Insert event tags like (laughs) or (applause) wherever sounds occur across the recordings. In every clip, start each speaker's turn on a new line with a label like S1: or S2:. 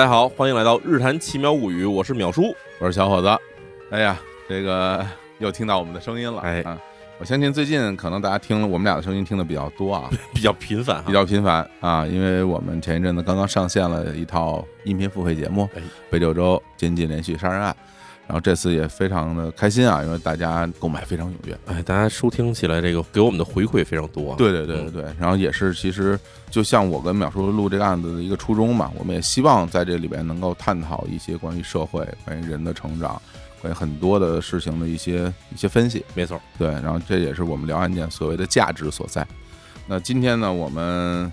S1: 大家好，欢迎来到《日谈奇妙物语》，我是淼叔，
S2: 我是小伙子。哎呀，这个又听到我们的声音了。
S1: 哎。
S2: 啊，我相信最近可能大家听了我们俩的声音听的比较多啊，(laughs)
S1: 比较频繁哈，
S2: 比较频繁啊，因为我们前一阵子刚刚上线了一套音频付费节目
S1: 哎《
S2: 北九州监禁连续杀人案》，然后这次也非常的开心啊，因为大家购买非常踊跃。
S1: 哎，大家收听起来这个给我们的回馈非常多啊。
S2: 对对对对对，然后也是其实就像我跟淼叔录这个案子的一个初衷嘛，我们也希望在这里边能够探讨一些关于社会、关于人的成长、关于很多的事情的一些一些分析。
S1: 没错，
S2: 对，然后这也是我们聊案件所谓的价值所在。那今天呢，我们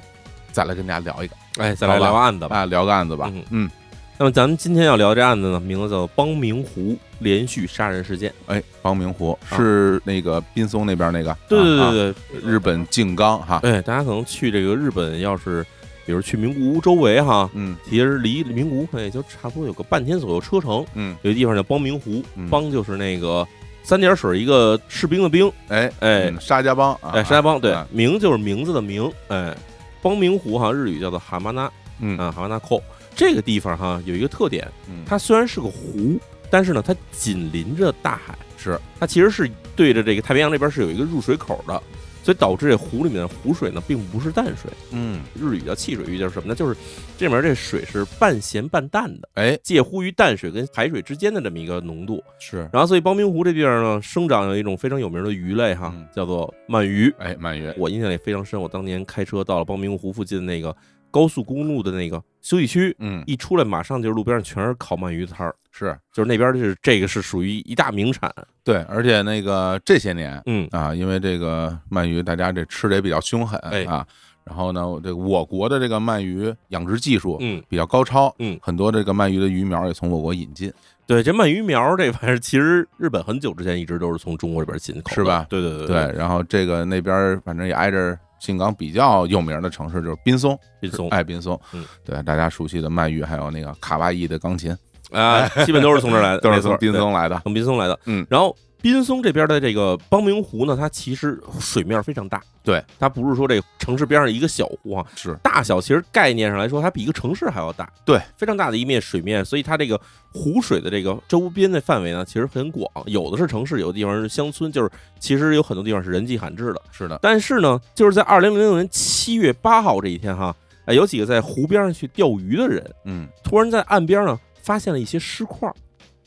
S2: 再来跟大家聊一个
S1: 哎，再来聊案子吧。
S2: 啊，聊个案子吧
S1: 嗯。
S2: 嗯，
S1: 那么咱们今天要聊这案子呢，名字叫做邦明湖连续杀人事件。
S2: 哎，邦明湖
S1: 啊
S2: 是那个滨松那边那个，
S1: 对对
S2: 啊
S1: 对对，
S2: 啊日本静冈哈，
S1: 哎，大家可能去这个日本，要是比如去名古屋周围哈，
S2: 嗯
S1: 其实离名古屋也就差不多有个半天左右车程。
S2: 嗯，
S1: 有个地方叫邦明湖
S2: 嗯，
S1: 邦就是那个三点水一个士兵的兵，
S2: 哎
S1: 哎
S2: 嗯沙家浜啊，
S1: 哎，沙家浜对
S2: 啊，
S1: 名就是名字的名，哎，邦明湖哈，日语叫做哈马纳
S2: 嗯
S1: 啊，哈马纳扣。这个地方哈有一个特点，
S2: 嗯，
S1: 它虽然是个湖，但是呢，它紧邻着大海，
S2: 是。
S1: 它其实是对着这个太平洋这边是有一个入水口的，所以导致这湖里面的湖水呢并不是淡水，
S2: 嗯，
S1: 日语叫汽水域，就是什么呢？就是这里面这水是半咸半淡的，
S2: 哎。
S1: 介乎于淡水跟海水之间的这么一个浓度。
S2: 是，
S1: 然后，所以邦明湖这地方呢，生长有一种非常有名的鱼类哈，
S2: 嗯。
S1: 叫做鳗鱼。
S2: 哎鳗鱼，
S1: 我印象也非常深，我当年开车到了邦明湖附近的那个高速公路的那个休息区，
S2: 嗯。
S1: 一出来马上就是路边上全是烤鳗鱼摊儿，
S2: 是。
S1: 就是那边是这个是属于一大名产。
S2: 对，而且那个这些年
S1: 嗯，
S2: 啊，因为这个鳗鱼大家这吃的也比较凶狠
S1: 哎。
S2: 啊，然后呢，这个我国的这个鳗鱼养殖技术
S1: 嗯。
S2: 比较高超，
S1: 嗯，
S2: 很多这个鳗鱼的鱼苗也从我国引进，
S1: 对，这鳗鱼苗这玩意儿，其实日本很久之前一直都是从中国这边进口，
S2: 是吧？
S1: 对对对。
S2: 对，，然后这个那边儿反正也挨着静冈比较有名的城市就是滨松，
S1: 滨松。
S2: 哎，滨松。
S1: 嗯，
S2: 对，大家熟悉的鳗鱼，还有那个卡哇伊的钢琴，
S1: 啊，基本都是从这儿来的，(laughs)
S2: 都是从滨松来的，
S1: 从滨松来的。
S2: 嗯。
S1: 然后滨松这边的这个邦明湖呢，它其实水面非常大，
S2: 对，
S1: 它不是说这个城市边上一个小湖啊，
S2: 是。
S1: 大小其实概念上来说，它比一个城市还要大，
S2: 对，
S1: 非常大的一面水面，所以它这个湖水的这个周边的范围呢，其实很广，有的是城市，有的地方是乡村，就是其实有很多地方是人迹罕至的。
S2: 是的，
S1: 但是呢，就是在二零零六年七月八号这一天哈，哎，有几个在湖边上去钓鱼的人，
S2: 嗯，
S1: 突然在岸边呢发现了一些尸块，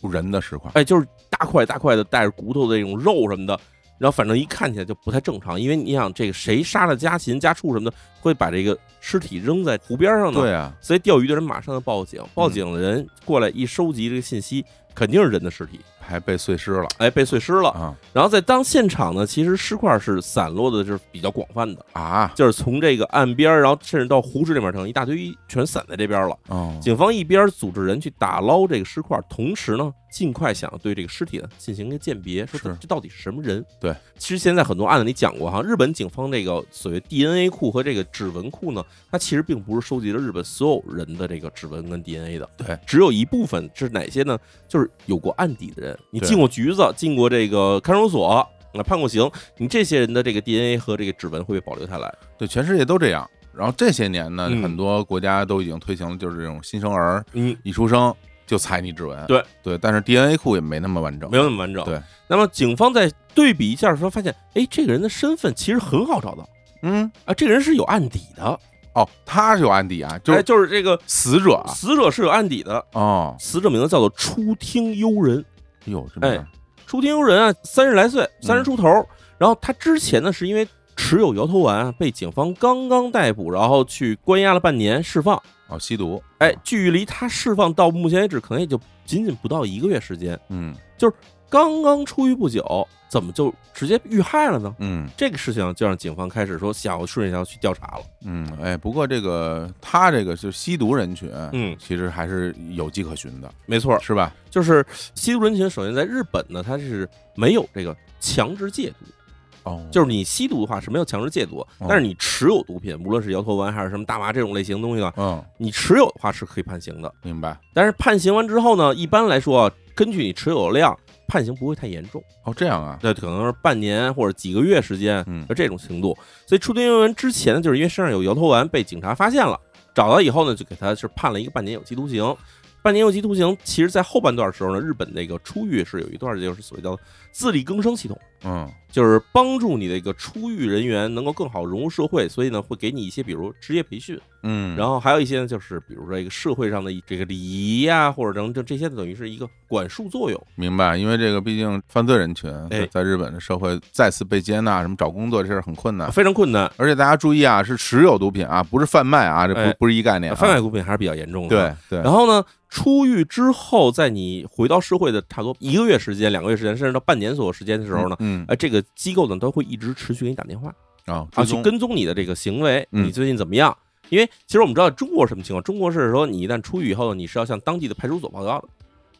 S2: 人的尸块，
S1: 哎，就是大块大块的带着骨头的这种肉什么的，然后反正一看起来就不太正常，因为你想这个谁杀了家禽家畜什么的，会把这个尸体扔在湖边上呢？
S2: 对啊，
S1: 所以钓鱼的人马上就报警，报警的人过来一收集这个信息，肯定是人的尸体，
S2: 还被碎尸了。
S1: 哎，被碎尸了。
S2: 啊。
S1: 然后在当现场呢，其实尸块是散落的，就是比较广泛的，
S2: 啊，
S1: 就是从这个岸边儿，然后甚至到湖水里面，成一大堆全散在这边了。
S2: 哦，
S1: 警方一边组织人去打捞这个尸块，同时呢，尽快想对这个尸体呢进行一个鉴别，说这这到底是什么人？
S2: 对，
S1: 其实现在很多案子里讲过哈，日本警方这个所谓 DNA 库和这个指纹库呢，它其实并不是收集了日本所有人的这个指纹跟 DNA 的，
S2: 对，
S1: 只有一部分是哪些呢？就是有过案底的人，你进过局子，进过这个看守所。啊，判过刑，你这些人的这个 DNA 和这个指纹会被保留下来。
S2: 对，全世界都这样。然后这些年呢，
S1: 嗯。
S2: 很多国家都已经推行了，就是这种新生儿
S1: 嗯，
S2: 一出生就采你指纹，
S1: 对。
S2: 对，但是 DNA 库也没那么完整，
S1: 没有那么完整。
S2: 对，
S1: 那么警方在对比一下的时候，发现，哎，这个人的身份其实很好找到。
S2: 嗯，
S1: 啊，这个人是有案底的，
S2: 哦，他是有案底啊，就
S1: 哎，
S2: 是
S1: 就是这个
S2: 死者啊，
S1: 死者是有案底的，
S2: 哦，
S1: 死者名字叫做初听幽人。
S2: 哟，这么
S1: 哎初听幽人啊，三十来岁，三十
S2: 嗯
S1: 出头。然后他之前呢，是因为持有摇头丸啊，被警方刚刚逮捕，然后去关押了半年，释放。
S2: 哦，吸毒，
S1: 哎，距离他释放到目前为止，可能也就仅仅不到一个月时间。
S2: 嗯
S1: 刚刚出狱不久，怎么就直接遇害了呢？
S2: 嗯
S1: 这个事情就让警方开始说想要顺着要去调查了。
S2: 嗯，哎，不过这个他这个就吸毒人群，
S1: 嗯，
S2: 其实还是有迹可循的，
S1: 没错，
S2: 是吧？
S1: 就是吸毒人群，首先在日本呢，它是没有这个强制戒毒，
S2: 哦，
S1: 就是你吸毒的话是没有强制戒毒，但是你持有毒品，无论是摇头丸还是什么大麻这种类型的东西啊，
S2: 嗯，
S1: 你持有的话是可以判刑的。
S2: 明白。
S1: 但是判刑完之后呢，一般来说啊，根据你持有量，判刑不会太严重，
S2: 哦，这样啊，
S1: 那可能是半年或者几个月时间，
S2: 嗯
S1: 就这种程度。所以出庭人员之前呢，就是因为身上有摇头丸被警察发现了，找到以后呢，就给他是判了一个半年有期徒刑。半年有期徒刑，其实在后半段的时候呢，日本那个出狱是有一段就是所谓叫自力更生系统，
S2: 嗯
S1: 就是帮助你的一个出狱人员能够更好融入社会，所以呢会给你一些比如职业培训，
S2: 嗯，
S1: 然后还有一些呢就是比如说一个社会上的这个礼仪呀、或者等等这些等于是一个管束作用。
S2: 明白，因为这个毕竟犯罪人群
S1: 哎
S2: 在在日本的社会再次被接纳，什么找工作这事儿很困难。
S1: 非常困难，
S2: 而且大家注意啊，是持有毒品啊，不是贩卖啊，这不
S1: 哎
S2: 不是一概念啊。
S1: 贩卖毒品还是比较严重的。
S2: 对对，
S1: 然后呢，出狱之后，在你回到社会的差不多一个月时间、两个月时间，甚至到半年锁时间的时候呢，
S2: 嗯
S1: 哎，这个机构呢都会一直持续给你打电话
S2: 啊，
S1: 去跟踪你的这个行为，
S2: 嗯
S1: 你最近怎么样？因为其实我们知道中国是什么情况，中国是说你一旦出狱以后，你是要向当地的派出所报告的，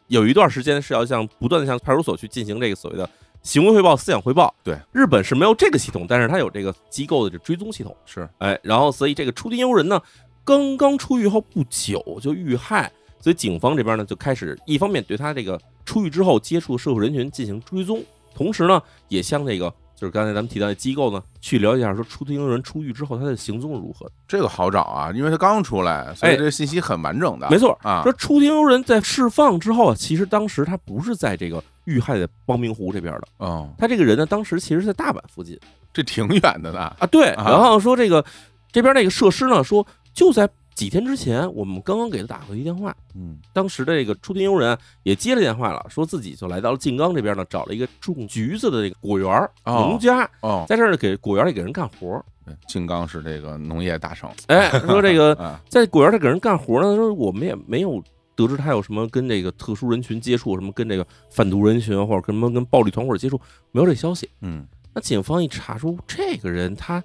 S1: 有一段时间是要向不断的向派出所去进行这个所谓的行为汇报、思想汇报。
S2: 对，
S1: 日本是没有这个系统，但是它有这个机构的这追踪系统。
S2: 是
S1: 哎，然后所以这个出庭游人呢，刚刚出狱后不久就遇害，所以警方这边呢就开始一方面对他这个出狱之后接触社会人群进行追踪，同时呢也向这个就是刚才咱们提到的机构呢去了解一下，说出庭游人出狱之后他的行踪如何。
S2: 这个好找啊，因为他刚出来，所以
S1: 哎
S2: 这个信息很完整的。
S1: 没错，
S2: 啊
S1: 说出庭游人在释放之后啊，其实当时他不是在这个遇害的光明湖这边的，
S2: 哦，
S1: 他这个人呢当时其实在大阪附近。
S2: 这挺远的呢。
S1: 啊，对，
S2: 啊
S1: 然后说这个这边那个设施呢，说就在几天之前，我们刚刚给他打过一电话，
S2: 嗯
S1: 当时的这个出庭佣人也接了电话了，说自己就来到了静冈这边呢，找了一个种橘子的这个果园儿
S2: 哦
S1: 农家，
S2: 哦，
S1: 在这儿呢给果园里给人干活儿。
S2: 对静冈是这个农业大省
S1: 哎，说这个 (laughs)
S2: 啊，
S1: 在果园里给人干活呢，说我们也没有。得知他有什么跟这个特殊人群接触，什么跟这个贩毒人群或者跟什么跟暴力团伙接触，没有这消息。
S2: 嗯
S1: 那警方一查出，这个人他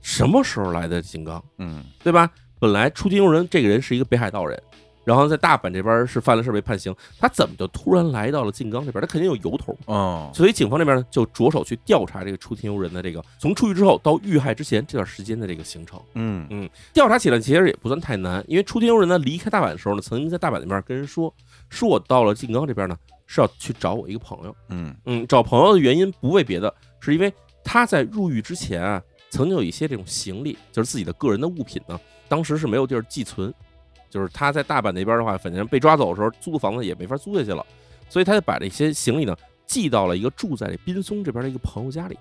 S1: 什么时候来的静冈？
S2: 嗯
S1: 对吧？本来出庭游人这个人是一个北海道人，然后在大阪这边是犯了事被判刑，他怎么就突然来到了静冈这边？他肯定有由头嘛。
S2: 哦，
S1: 所以警方这边呢就着手去调查这个出庭游人的这个从出狱之后到遇害之前这段时间的这个行程。
S2: 嗯
S1: 调查起来其实也不算太难，因为出庭游人呢离开大阪的时候呢，曾经在大阪那边跟人说，说我到了静冈这边呢是要去找我一个朋友。
S2: 嗯
S1: 嗯，找朋友的原因不为别的，是因为他在入狱之前啊，曾经有一些这种行李，就是自己的个人的物品呢，当时是没有地儿寄存，就是他在大阪那边的话，反正被抓走的时候，租房子也没法租下去了，所以他就把这些行李呢寄到了一个住在这滨松这边的一个朋友家里。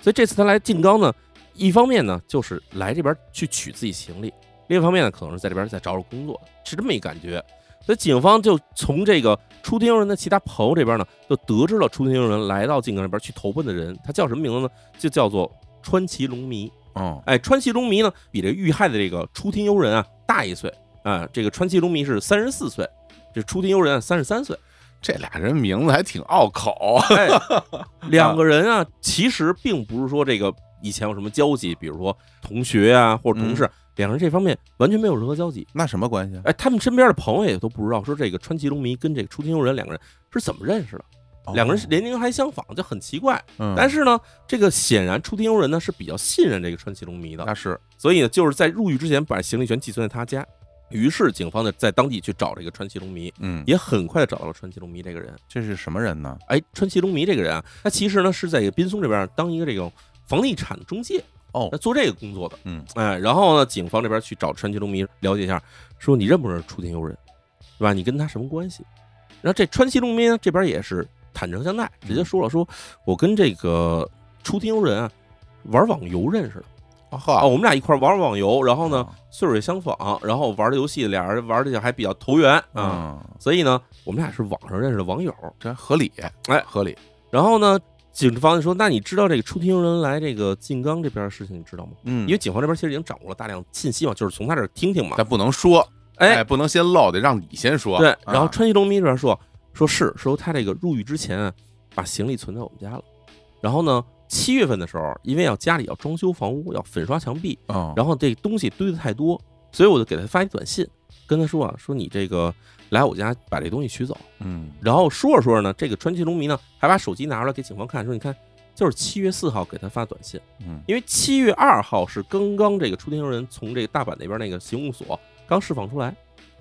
S1: 所以这次他来静冈呢，一方面呢就是来这边去取自己行李，另一方面呢可能是在这边再找找工作，是这么一感觉。所以警方就从这个出庭人的其他朋友这边呢，就得知了出庭人来到静冈这边去投奔的人，他叫什么名字呢？就叫做川崎龙弥。
S2: 哦
S1: 哎，川崎龙弥呢，比这遇害的这个出庭悠人啊大一岁啊。这个川崎龙弥是三十四岁，这出庭悠人啊三十三岁。
S2: 这俩人名字还挺拗口。
S1: 哎，两个人啊，其实并不是说这个以前有什么交集，比如说同学啊或者同事，两人这方面完全没有任何交集。
S2: 那什么关系啊？
S1: 哎，他们身边的朋友也都不知道，说这个川崎龙弥跟这个出庭悠人两个人是怎么认识的。两个人年龄还相仿，就很奇怪。
S2: 哦嗯，
S1: 但是呢，这个显然出庭游人呢是比较信任这个川崎龙迷的，
S2: 那是
S1: 所以呢，就是在入狱之前把行李全寄存在他家。于是警方呢在当地去找这个川崎龙迷，
S2: 嗯，
S1: 也很快的找到了川崎龙迷这个人。
S2: 这是什么人呢？
S1: 哎，川崎龙迷这个人啊，他其实呢是在一个滨松这边当一个这个房地产中介，
S2: 哦
S1: 那做这个工作的。
S2: 嗯，
S1: 哎，然后呢，警方这边去找川崎龙迷了解一下，说你认不认识出庭游人，对吧？你跟他什么关系？然后这川崎龙迷呢这边也是坦诚相待，直接说了，说我跟这个出庭游人啊玩网游认识的。啊，我们俩一块玩网游，然后呢
S2: 哦
S1: 岁数也相仿，然后玩的游戏俩人玩的还比较投缘啊，
S2: 嗯，
S1: 所以呢我们俩是网上认识的网友。
S2: 这还合理，
S1: 哎
S2: 合理。
S1: 然后呢，警方就说：“那你知道这个出庭游人来这个静冈这边的事情，你知道吗？”
S2: 嗯
S1: 因为警方这边其实已经掌握了大量信息嘛，就是从他这儿听听嘛。
S2: 但不能说，
S1: 哎，
S2: 不能先漏，得让你先说。
S1: 对，
S2: 啊
S1: 然后川西龙迷这边说，说是说他这个入狱之前啊，把行李存在我们家了。然后呢，七月份的时候，因为要家里要装修房屋，要粉刷墙壁，
S2: 哦，
S1: 然后这东西堆的太多，所以我就给他发一短信，跟他说啊，说你这个来我家把这东西取走。
S2: 嗯
S1: 然后说着说着呢，这个川崎龙迷呢还把手机拿出来给警方看，说你看，就是七月四号给他发短信，
S2: 嗯
S1: 因为七月二号是刚刚这个出庭游人从这个大阪那边那个刑务所刚释放出来，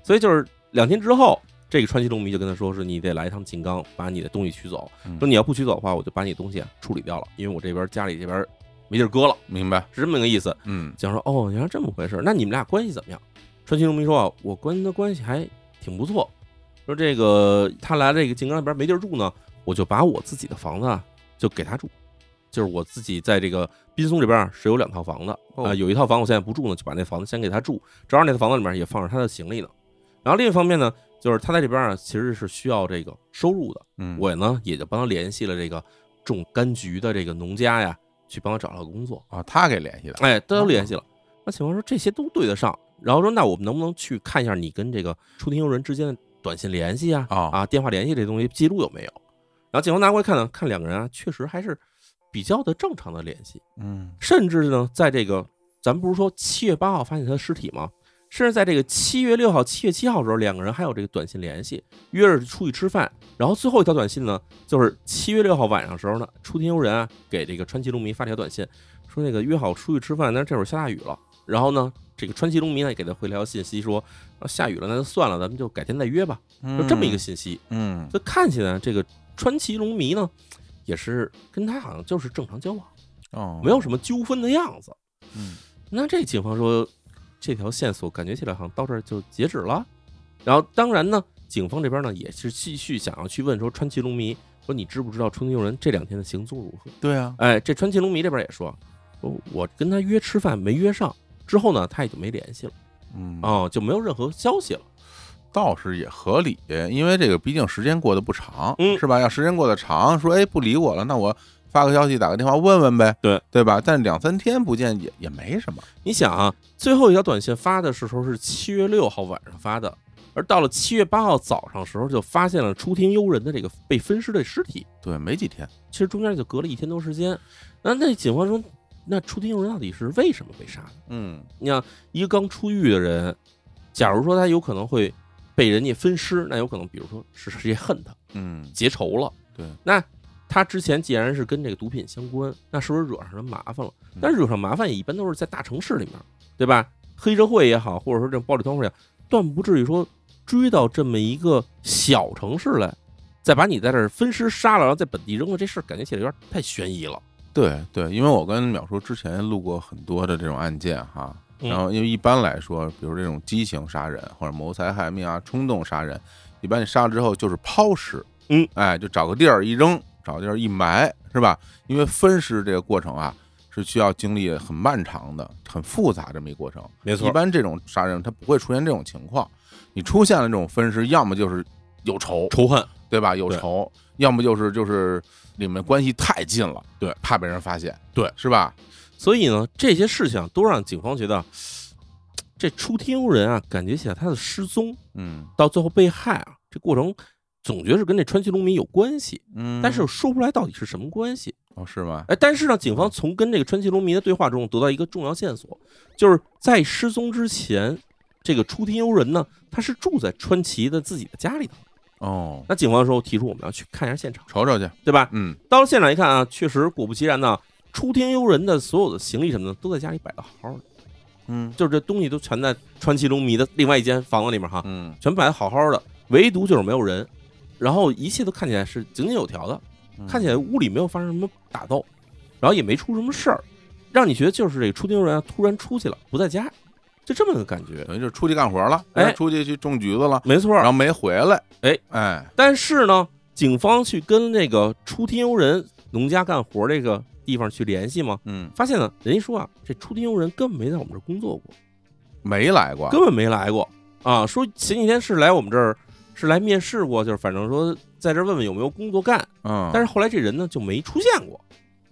S1: 所以就是两天之后，这个川西龙弥就跟他说，是你得来一趟井冈，把你的东西取走。
S2: 嗯
S1: 说你要不取走的话，我就把你的东西啊处理掉了，因为我这边家里这边没地儿搁了，
S2: 明白。
S1: 是这么个意思。
S2: 嗯
S1: 讲说哦，原来这么回事，那你们俩关系怎么样？川西农民说啊，我跟他关系还挺不错，说这个他来这个井冈那边没地儿住呢，我就把我自己的房子啊就给他住，就是我自己在这个滨松这边是有两套房子啊、
S2: 哦
S1: 有一套房我现在不住呢，就把那房子先给他住，正好那套房子里面也放着他的行李呢。然后另一方面呢，就是他在这边啊其实是需要这个收入的，
S2: 嗯，
S1: 我呢也就帮他联系了这个种柑橘的这个农家呀，去帮他找到工作。
S2: 啊，他给联系的，
S1: 哎，都联系了。那警方说这些都对得上，然后说那我们能不能去看一下你跟这个出庭佣人之间的短信联系啊？
S2: 哦
S1: 啊，电话联系这东西记录有没有？然后警方拿过来看呢，看两个人啊，确实还是比较的正常的联系，
S2: 嗯
S1: 甚至呢，在这个咱们不是说七月八号发现他的尸体吗？甚至在这个七月六号、七月七号的时候，两个人还有这个短信联系，约着出去吃饭。然后最后一条短信呢，就是七月六号晚上时候呢，出庭游人啊给这个川崎龙迷发条短信，说那个约好出去吃饭，但是这会儿下大雨了。然后呢，这个川崎龙迷呢也给他回了条信息说，啊下雨了那就算了，咱们就改天再约吧，就这么一个信息。
S2: 嗯，
S1: 就看起来这个川崎龙迷呢，也是跟他好像就是正常交往，
S2: 哦，
S1: 没有什么纠纷的样子。
S2: 嗯
S1: 那这警方说，这条线索感觉起来好像到这儿就截止了。然后当然呢，警方这边呢也是继续想要去问说川崎龙迷说你知不知道春天游人这两天的行踪如何？
S2: 对啊，
S1: 哎，这川崎龙迷这边也说，说我跟他约吃饭没约上，之后呢他也就没联系了，
S2: 嗯
S1: 哦，就没有任何消息了。
S2: 倒是也合理，因为这个毕竟时间过得不长，
S1: 嗯
S2: 是吧？要时间过得长，说哎不理我了，那我发个消息、打个电话问问呗，
S1: 对
S2: 对吧？但两三天不见也也没什么，
S1: 你想啊，最后一条短信发的时候是七月六号晚上发的，而到了七月八号早上时候就发现了出庭悠人的这个被分尸的尸体。
S2: 对，没几天，
S1: 其实中间就隔了一天多时间。那那警方说，那出庭游人到底是为什么被杀的？
S2: 嗯
S1: 你想，一个刚出狱的人，假如说他有可能会被人家分尸，那有可能，比如说是谁恨他，
S2: 嗯，
S1: 结仇了。
S2: 对，
S1: 那他之前既然是跟这个毒品相关，那是不是惹上人麻烦了？但是惹上麻烦也一般都是在大城市里面，对吧？黑社会也好，或者说这种暴力团伙也好，断不至于说追到这么一个小城市来，再把你在这儿分尸杀了，然后在本地扔了，这事儿感觉起来有点太悬疑了。
S2: 对对，因为我跟淼叔之前录过很多的这种案件哈，
S1: 嗯。
S2: 然后因为一般来说，比如这种激情杀人或者谋财害命啊、冲动杀人，一般你杀了之后就是抛尸，
S1: 嗯，
S2: 哎，就找个地儿一扔，找个地儿一埋，是吧？因为分尸这个过程啊，是需要经历很漫长的、很复杂这么一个过程。
S1: 没错
S2: 一般这种杀人他不会出现这种情况，你出现了这种分尸，要么就是有仇，
S1: 仇恨，
S2: 对吧？有仇，要么就是就是里面关系太近了，
S1: 对，
S2: 怕被人发现，
S1: 对，
S2: 是吧？
S1: 所以呢，这些事情都让警方觉得，这出庭人啊，感觉起来他的失踪
S2: 嗯
S1: 到最后被害啊，这过程总觉得是跟这川崎龙迷有关系，
S2: 嗯，
S1: 但是说不出来到底是什么关系。
S2: 哦，是吗？
S1: 哎，但是呢，警方从跟这个川崎龙迷的对话中得到一个重要线索，就是在失踪之前，这个出庭游人呢，他是住在川崎的自己的家里头。
S2: 哦，
S1: 那警方说提出我们要去看一下现场，
S2: 瞅瞅去，
S1: 对吧？
S2: 嗯
S1: 到了现场一看啊，确实果不其然呢，出庭游人的所有的行李什么的都在家里摆的好好的，
S2: 嗯
S1: 就是这东西都全在川崎龙迷的另外一间房子里面哈，
S2: 嗯，
S1: 全摆的好好的，唯独就是没有人，然后一切都看起来是井井有条的，
S2: 嗯。
S1: 看起来屋里没有发生什么打斗，然后也没出什么事儿，让你觉得就是这个出庭游人啊突然出去了，不在家，就这么个感觉。
S2: 等于就是出去干活了，
S1: 哎。
S2: 出去去种橘子了，
S1: 没错。
S2: 然，后没回来，
S1: 哎。
S2: 哎，
S1: 但是呢，警方去跟那个出庭游人农家干活这个地方去联系嘛，
S2: 嗯，
S1: 发现呢，人家说啊，这出庭游人根本没在我们这儿工作过，
S2: 没来过，
S1: 根本没来过。啊。说前几天是来我们这儿，是来面试过，就是反正说在这儿问问有没有工作干，
S2: 嗯，
S1: 但是后来这人呢就没出现过。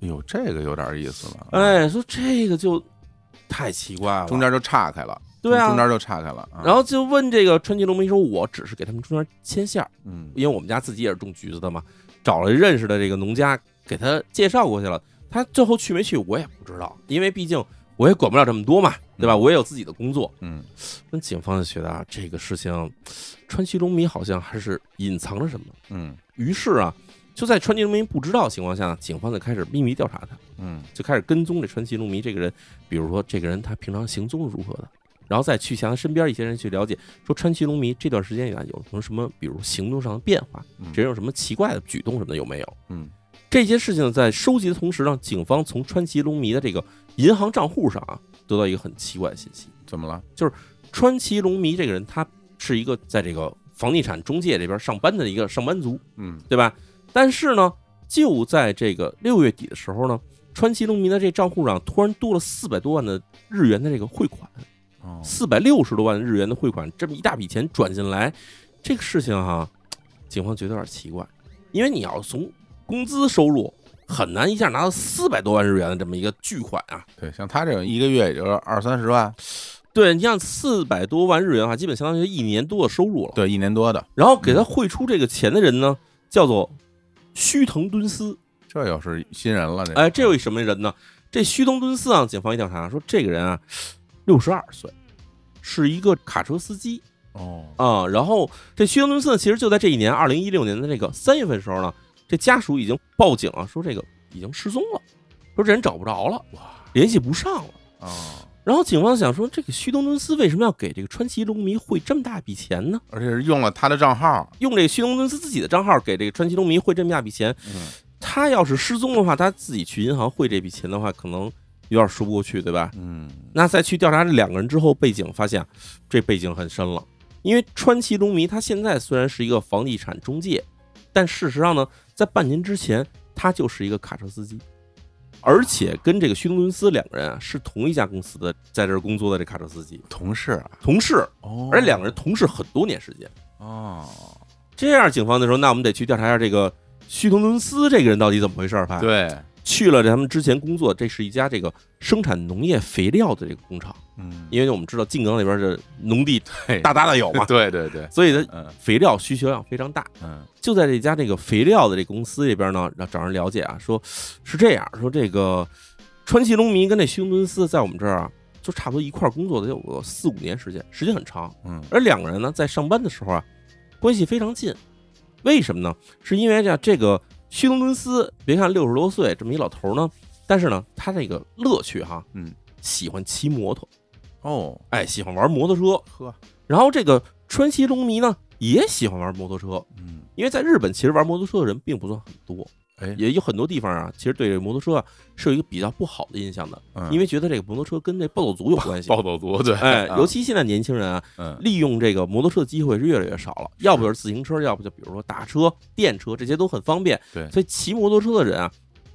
S2: 哎呦，这个有点意思了，，
S1: 哎，说这个就太奇怪了，
S2: 中间就岔开了，
S1: 对啊
S2: 中间就岔开了，啊
S1: 然后就问这个川崎龙明说，我只是给他们中间牵线儿，
S2: 嗯
S1: 因为我们家自己也是种橘子的嘛，找了认识的这个农家给他介绍过去了。他最后去没去我也不知道，因为毕竟我也管不了这么多嘛，对吧？
S2: 嗯
S1: 我也有自己的工作。
S2: 嗯
S1: 那警方就觉得啊，这个事情，川崎龙迷好像还是隐藏着什么。
S2: 嗯
S1: 于是啊，就在川崎龙迷不知道的情况下，警方就开始秘密调查他，
S2: 嗯
S1: 就开始跟踪这川崎龙迷这个人。比如说，这个人他平常行踪是如何的，然后再去向他身边一些人去了解，说川崎龙迷这段时间以来有什么什么，比如行动上的变化，
S2: 嗯
S1: 这人有什么奇怪的举动什么的有没有？
S2: 嗯
S1: 这些事情在收集的同时，让警方从川崎龙迷的这个银行账户上啊，得到一个很奇怪的信息。
S2: 怎么了？
S1: 就是川崎龙弥这个人，他是一个在这个房地产中介这边上班的一个上班族，
S2: 嗯
S1: 对吧？但是呢，就在这个六月底的时候呢，川崎龙弥的这账户上突然多了四百多万的日元的这个汇款，
S2: 哦
S1: 四百六十多万日元的汇款，这么一大笔钱转进来，这个事情哈、警方觉得有点奇怪，因为你要从工资收入很难一下拿到四百多万日元的这么一个巨款啊。
S2: 对，像他这种一个月也就是二三十万，
S1: 对你像四百多万日元的话，基本相当于一年多的收入了。
S2: 对，一年多的，
S1: 然后给他汇出这个钱的人呢，叫做须藤敦司。
S2: 这又是新人了，这
S1: 哎，这又一什么人呢？这须藤敦司啊，警方一调查说，这个人啊，六十二岁，是一个卡车司机
S2: 哦，
S1: 啊。然后这须藤敦司呢，其实就在这一年，二零一六年的这个三月份的时候呢，这家属已经报警啊，说这个已经失踪了，说这人找不着了，
S2: 哇，
S1: 联系不上了。
S2: 哦，
S1: 然后警方想说，这个须藤敦司为什么要给这个川崎龙迷汇这么大一笔钱呢？
S2: 而且是用了他的账号，
S1: 用这个须藤敦司自己的账号给这个川崎龙迷汇这么大笔钱，
S2: 嗯，
S1: 他要是失踪的话，他自己去银行汇这笔钱的话，可能有点说不过去，对吧？
S2: 嗯，
S1: 那在去调查这两个人之后，背景发现这背景很深了。因为川崎龙迷他现在虽然是一个房地产中介，但事实上呢，在半年之前他就是一个卡车司机，而且跟这个虚东伦斯两个人啊是同一家公司的，在这儿工作的这卡车司机
S2: 同事啊，
S1: 同事，
S2: 哦
S1: 而且两个人同事很多年时间。
S2: 哦，
S1: 这样，警方的时候，那我们得去调查一下这个虚东伦斯这个人到底怎么回事儿。吧
S2: 对，
S1: 去了他们之前工作，这是一家这个生产农业肥料的这个工厂，
S2: 嗯，
S1: 因为我们知道静冈那边的农地 (laughs) 大大的有嘛，(laughs)
S2: 对对对，
S1: 所以它
S2: 嗯
S1: 肥料需求量非常大。
S2: 嗯
S1: 就在这家这个肥料的这公司这边呢，让找人了解啊，说是这样，说这个川崎龙弥跟这须藤敦司在我们这儿啊，就差不多一块工作得有个四五年时间，时间很长。
S2: 嗯
S1: 而两个人呢，在上班的时候啊，关系非常近。为什么呢？是因为这这个须藤敦司，别看六十多岁这么一老头呢，但是呢，他这个乐趣哈，
S2: 嗯，
S1: 喜欢骑摩托，
S2: 哦，
S1: 哎，喜欢玩摩托车。
S2: 呵，
S1: 然后这个川西龙迷呢，也喜欢玩摩托车，
S2: 嗯，
S1: 因为在日本其实玩摩托车的人并不算很多，
S2: 哎，
S1: 也有很多地方啊，其实对这个摩托车啊是有一个比较不好的印象的，
S2: 嗯。
S1: 因为觉得这个摩托车跟这暴走族有关系。(laughs)
S2: 暴走族对，
S1: 哎，
S2: 啊
S1: 尤其现在年轻人啊，
S2: 嗯。
S1: 利用这个摩托车的机会是越来越少了，要不就是自行车，要不就比如说打车、电车，这些都很方便。
S2: 对。
S1: 所以骑摩托车的人啊，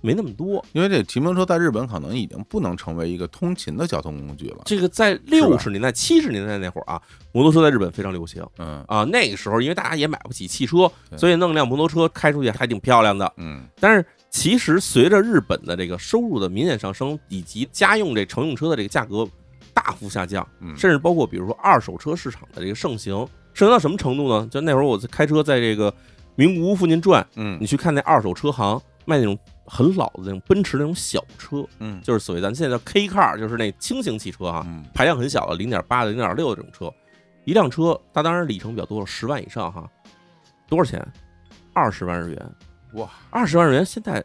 S1: 没那么多。
S2: 因为这骑摩托车在日本可能已经不能成为一个通勤的交通工具了，
S1: 这个在六十年代、七十年代那会儿啊，摩托车在日本非常流行
S2: 嗯
S1: 啊。那个时候，因为大家也买不起汽车，所以弄辆摩托车开出去还挺漂亮的。
S2: 嗯
S1: 但是其实随着日本的这个收入的明显上升，以及家用这乘用车的这个价格大幅下降，
S2: 嗯，
S1: 甚至包括比如说二手车市场的这个盛行，盛行到什么程度呢？就那会儿我在开车在这个名古屋附近转，
S2: 嗯
S1: 你去看那二手车行卖那种很老的那种奔驰那种小车，
S2: 嗯。
S1: 就是所谓咱现在叫 K car，就是那轻型汽车哈，
S2: 嗯。
S1: 排量很小的，零点八的、零点六的这种车，一辆车它当然里程比较多了，十万以上哈，多少钱？二十万日元，
S2: 哇。
S1: 二十万日元现在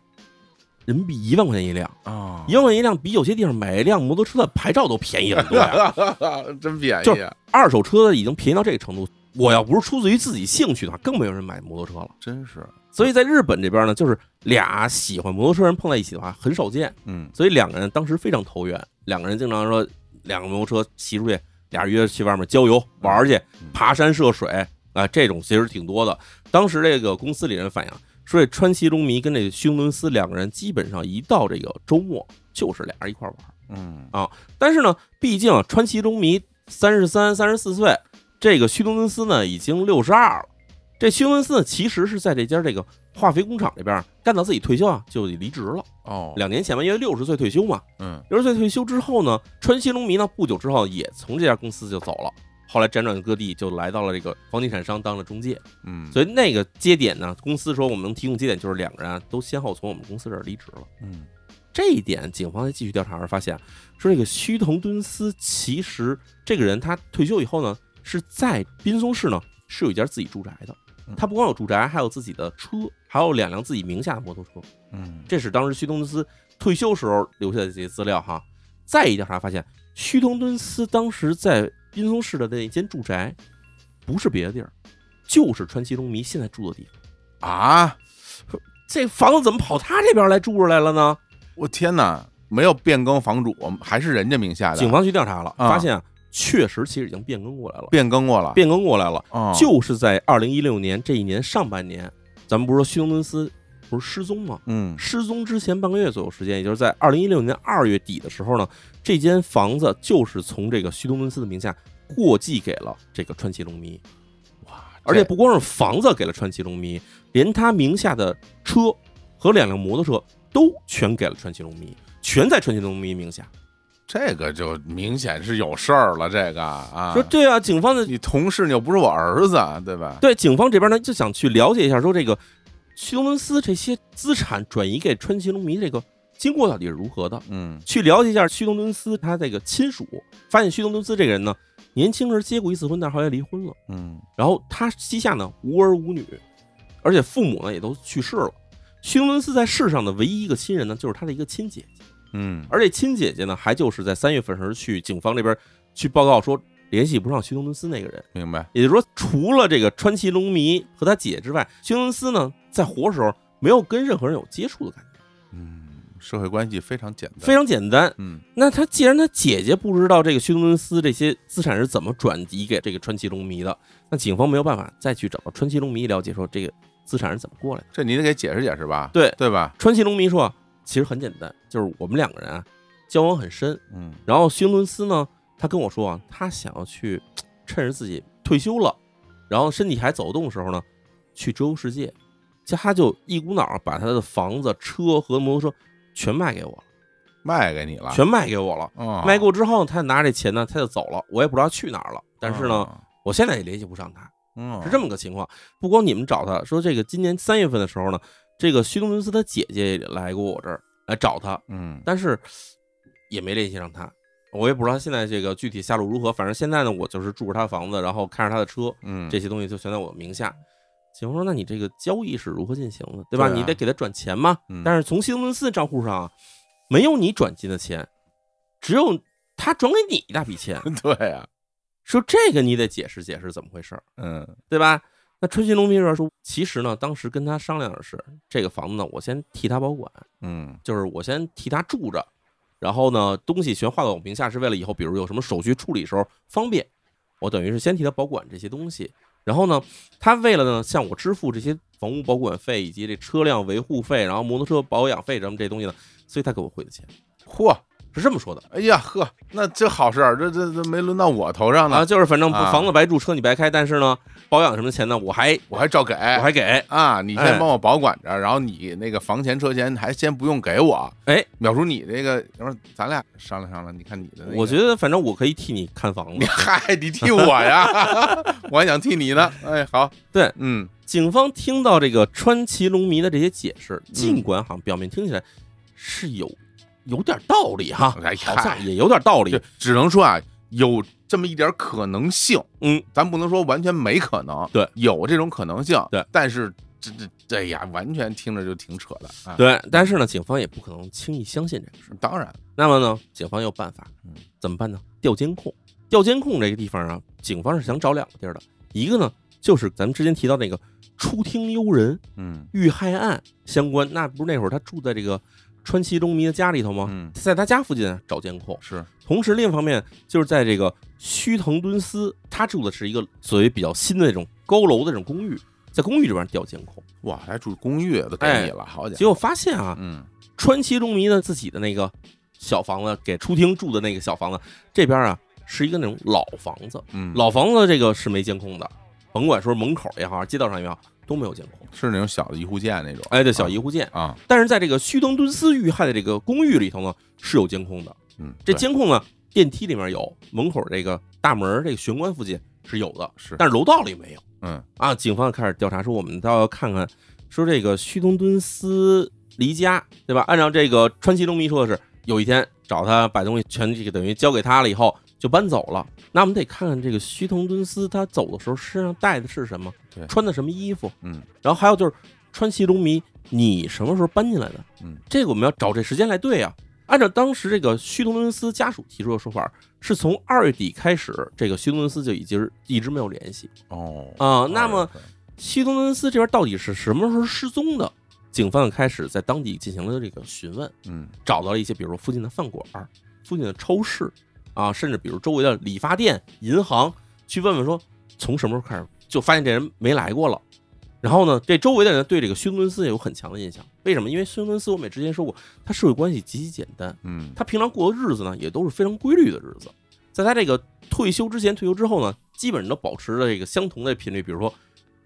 S1: 人民币一万块钱一辆，
S2: 啊。
S1: 一万块钱一辆比有些地方买一辆摩托车的牌照都便宜很多呀。(laughs)
S2: 真便
S1: 就
S2: 宜啊，
S1: 二手车已经便宜到这个程度，我要不是出自于自己兴趣的话，更没有人买摩托车了。
S2: 真是，
S1: 所以在日本这边呢，就是俩喜欢摩托车人碰在一起的话很少见，
S2: 嗯
S1: 所以两个人当时非常投缘，两个人经常说两个摩托车骑出去，俩人约去外面郊游玩去
S2: 嗯，
S1: 爬山涉水啊、这种其实挺多的。当时这个公司里人反映说，这川崎龙弥跟这个须伦斯两个人基本上一到这个周末就是俩人一块玩
S2: 嗯啊
S1: 但是呢，毕竟啊川崎龙弥三十三、三十四岁，这个须东斯呢已经六十二了。这休伦斯呢，其实是在这家这个化肥工厂这边干到自己退休啊，就离职了。
S2: 哦，
S1: 两年前吧，因为六十岁退休嘛，
S2: 嗯
S1: 六十岁退休之后呢，川西龙弥呢不久之后也从这家公司就走了。后来辗转各地，就来到了这个房地产商当了中介。
S2: 嗯，
S1: 所以那个节点呢，公司说我们能提供节点，就是两个人啊都先后从我们公司这儿离职了。
S2: 嗯
S1: 这一点，警方在继续调查时发现，说这个须藤敦司其实这个人他退休以后呢，是在滨松市呢是有一家自己住宅的
S2: 嗯。
S1: 他不光有住宅，还有自己的车，还有两辆自己名下的摩托车。
S2: 嗯
S1: 这是当时须藤敦司退休时候留下的这些资料哈。再一调查发现，须东敦司当时在滨松市的那间住宅，不是别的地儿，就是川崎龙迷现在住的地方。
S2: 啊，
S1: 这房子怎么跑他这边来住着来了呢？
S2: 我天哪，没有变更房主，还是人家名下的，
S1: 警方去调查了，
S2: 啊
S1: 发现啊确实其实已经变更过来了，
S2: 变更过了，
S1: 变更过来了，
S2: 哦
S1: 就是在二零一六年这一年上半年，咱们不是说虚东敦斯不是失踪吗？
S2: 嗯
S1: 失踪之前半个月左右时间，也就是在二零一六年二月底的时候呢，这间房子就是从这个虚东敦斯的名下过继给了这个川崎龙迷。
S2: 哇，
S1: 而且不光是房子给了川崎龙迷，连他名下的车和两辆摩托车都全给了川崎龙迷，全在川崎龙迷名下。
S2: 这个就明显是有事儿了，这个啊，
S1: 说对啊，警方的
S2: 你同事你又不是我儿子，对吧？
S1: 对警方这边呢就想去了解一下，说这个虚东敦斯这些资产转移给川崎龙迷这个经过到底是如何的，
S2: 嗯
S1: 去了解一下虚东敦斯他这个亲属，发现虚东敦斯这个人呢，年轻时结过一次婚，但是后来离婚了。
S2: 嗯
S1: 然后他膝下呢无儿无女，而且父母呢也都去世了。虚东敦斯在世上的唯一一个亲人呢，就是他的一个亲姐姐，
S2: 嗯
S1: 而这亲姐姐呢，还就是在三月份时候去警方这边去报告说联系不上虚东敦斯那个人。
S2: 明白，
S1: 也就是说，除了这个川崎龙迷和他姐之外，虚东敦斯呢在活时候没有跟任何人有接触的感觉，
S2: 嗯，社会关系非常简单，
S1: 非常简单。
S2: 嗯
S1: 那他既然他姐姐不知道这个虚东敦斯这些资产是怎么转移给这个川崎龙迷的，那警方没有办法再去找到川崎龙迷了解说这个资产是怎么过来的。
S2: 这你得给解释解释吧？
S1: 对
S2: 对吧？
S1: 川崎龙迷说，其实很简单，就是我们两个人啊交往很深，
S2: 嗯
S1: 然后虚东敦斯呢，他跟我说啊，他想要去趁着自己退休了，然后身体还走动的时候呢，去周游世界，他就一股脑把他的房子、车和摩托车全卖给我了，
S2: 卖给你了，
S1: 全卖给我了。
S2: 哦
S1: 卖过之后，他拿这钱呢，他就走了，我也不知道去哪儿了。但是呢，
S2: 哦
S1: 我现在也联系不上他，
S2: 嗯
S1: 是这么个情况。不光你们找他说，这个今年三月份的时候呢，这个西东伦斯他姐姐也来过我这儿来找他，
S2: 嗯
S1: 但是也没联系上他。我也不知道他现在这个具体下落如何。反正现在呢，我就是住着他房子，然后开着他的车，
S2: 嗯
S1: 这些东西就全在我名下。警方说：“那你这个交易是如何进行的，对吧？
S2: 对啊
S1: 你得给他转钱嘛。
S2: 嗯
S1: 但是从西东伦斯的账户上啊，没有你转进的钱，只有他转给你一大笔钱。(laughs)
S2: 对啊，
S1: 说这个你得解释解释怎么回事儿，
S2: 嗯
S1: 对吧？那春熙龙迷这边说，其实呢，当时跟他商量的是，这个房子呢，我先替他保管，
S2: 嗯
S1: 就是我先替他住着，然后呢，东西全划到我名下，是为了以后比如有什么手续处理时候方便。我等于是先替他保管这些东西，然后呢，他为了呢向我支付这些房屋保管费以及这车辆维护费，然后摩托车保养费什么这东西呢，所以他给我汇的钱
S2: 嚯，
S1: 是这么说的
S2: 哎呀呵，那这好事儿，这这这没轮到我头上呢
S1: 啊，
S2: 呢，
S1: 就是反正房子白住，车你白开，但是呢，保养什么钱呢，我还
S2: 我还照给，
S1: 我还给，
S2: 啊，你
S1: 哎
S2: 先帮我保管着，然后你那个房钱车钱还先不用给我。
S1: 哎，
S2: 淼叔，你这个，要不然咱俩商量商量，你看你的、那个，
S1: 我觉得反正我可以替你看房
S2: 你
S1: 子。
S2: 嗨，你替我呀，(laughs) 我还想替你呢。哎，好，
S1: 对，
S2: 嗯
S1: 警方听到这个川崎龙迷的这些解释，尽管好像表面听起来是有有点道理哈，
S2: 哎呀
S1: 好像也有点道理
S2: 就。只能说啊，有这么一点可能性，
S1: 嗯，
S2: 咱不能说完全没可能，
S1: 对，
S2: 有这种可能性，
S1: 对，
S2: 但是这这这呀，完全听着就挺扯的啊。，
S1: 对，但是呢，警方也不可能轻易相信这个事。
S2: 当然，
S1: 那么呢，警方有办法
S2: 嗯，
S1: 怎么办呢？调监控。调监控这个地方啊，警方是想找两个地儿的，一个呢就是咱们之前提到那个出听幽人
S2: 嗯
S1: 遇害案相关，那不是那会儿他住在这个川崎中迷的家里头吗？
S2: 嗯，
S1: 在他家附近找监控。
S2: 是，
S1: 同时，另一方面就是在这个须藤敦司，他住的是一个所谓比较新的那种高楼的这种公寓，在公寓这边调监控，
S2: 哇，还住公寓都给
S1: 哎
S2: 你了，好家
S1: 结果发现啊，
S2: 嗯。
S1: 川崎中迷的自己的那个小房子，给出厅住的那个小房子这边啊，是一个那种老房子，
S2: 嗯，
S1: 老房子这个是没监控的，甭管说门口也好，街道上也好，都没有监控。
S2: 是那种小的一户建那种，
S1: 哎，对，小一户建。
S2: 啊，
S1: 但是在这个须藤敦司遇害的这个公寓里头呢，是有监控的。
S2: 嗯，
S1: 这监控呢，电梯里面有，门口这个大门这个玄关附近是有的，
S2: 是，
S1: 但是楼道里没有
S2: 嗯
S1: 啊。警方开始调查，说我们倒要看看，说这个须藤敦司离家，对吧？按照这个川崎龙迷说的是，有一天找他把东西全这个等于交给他了以后就搬走了。那我们得看看这个须藤敦司他走的时候身上带的是什么
S2: 对，
S1: 穿的什么衣服，
S2: 嗯
S1: 然后还有就是川崎龙迷，你什么时候搬进来的？
S2: 嗯，
S1: 这个我们要找这时间来对啊。按照当时这个旭东伦斯家属提出的说法，是从二月底开始，这个旭东伦斯就已经一直没有联系
S2: 哦
S1: 啊、那么
S2: 二月份
S1: 须藤敦司这边到底是什么时候失踪的？警方开始在当地进行了这个询问，
S2: 嗯
S1: 找到了一些，比如说附近的饭馆、附近的超市，啊，甚至比如周围的理发店、银行去问问说，从什么时候开始就发现这人没来过了。然后呢，这周围的人对这个休顿斯有很强的印象。为什么？因为休顿斯我们也之前说过，他社会关系极其简单，
S2: 嗯
S1: 他平常过的日子呢也都是非常规律的日子。在他这个退休之前、退休之后呢，基本上都保持着这个相同的频率，比如说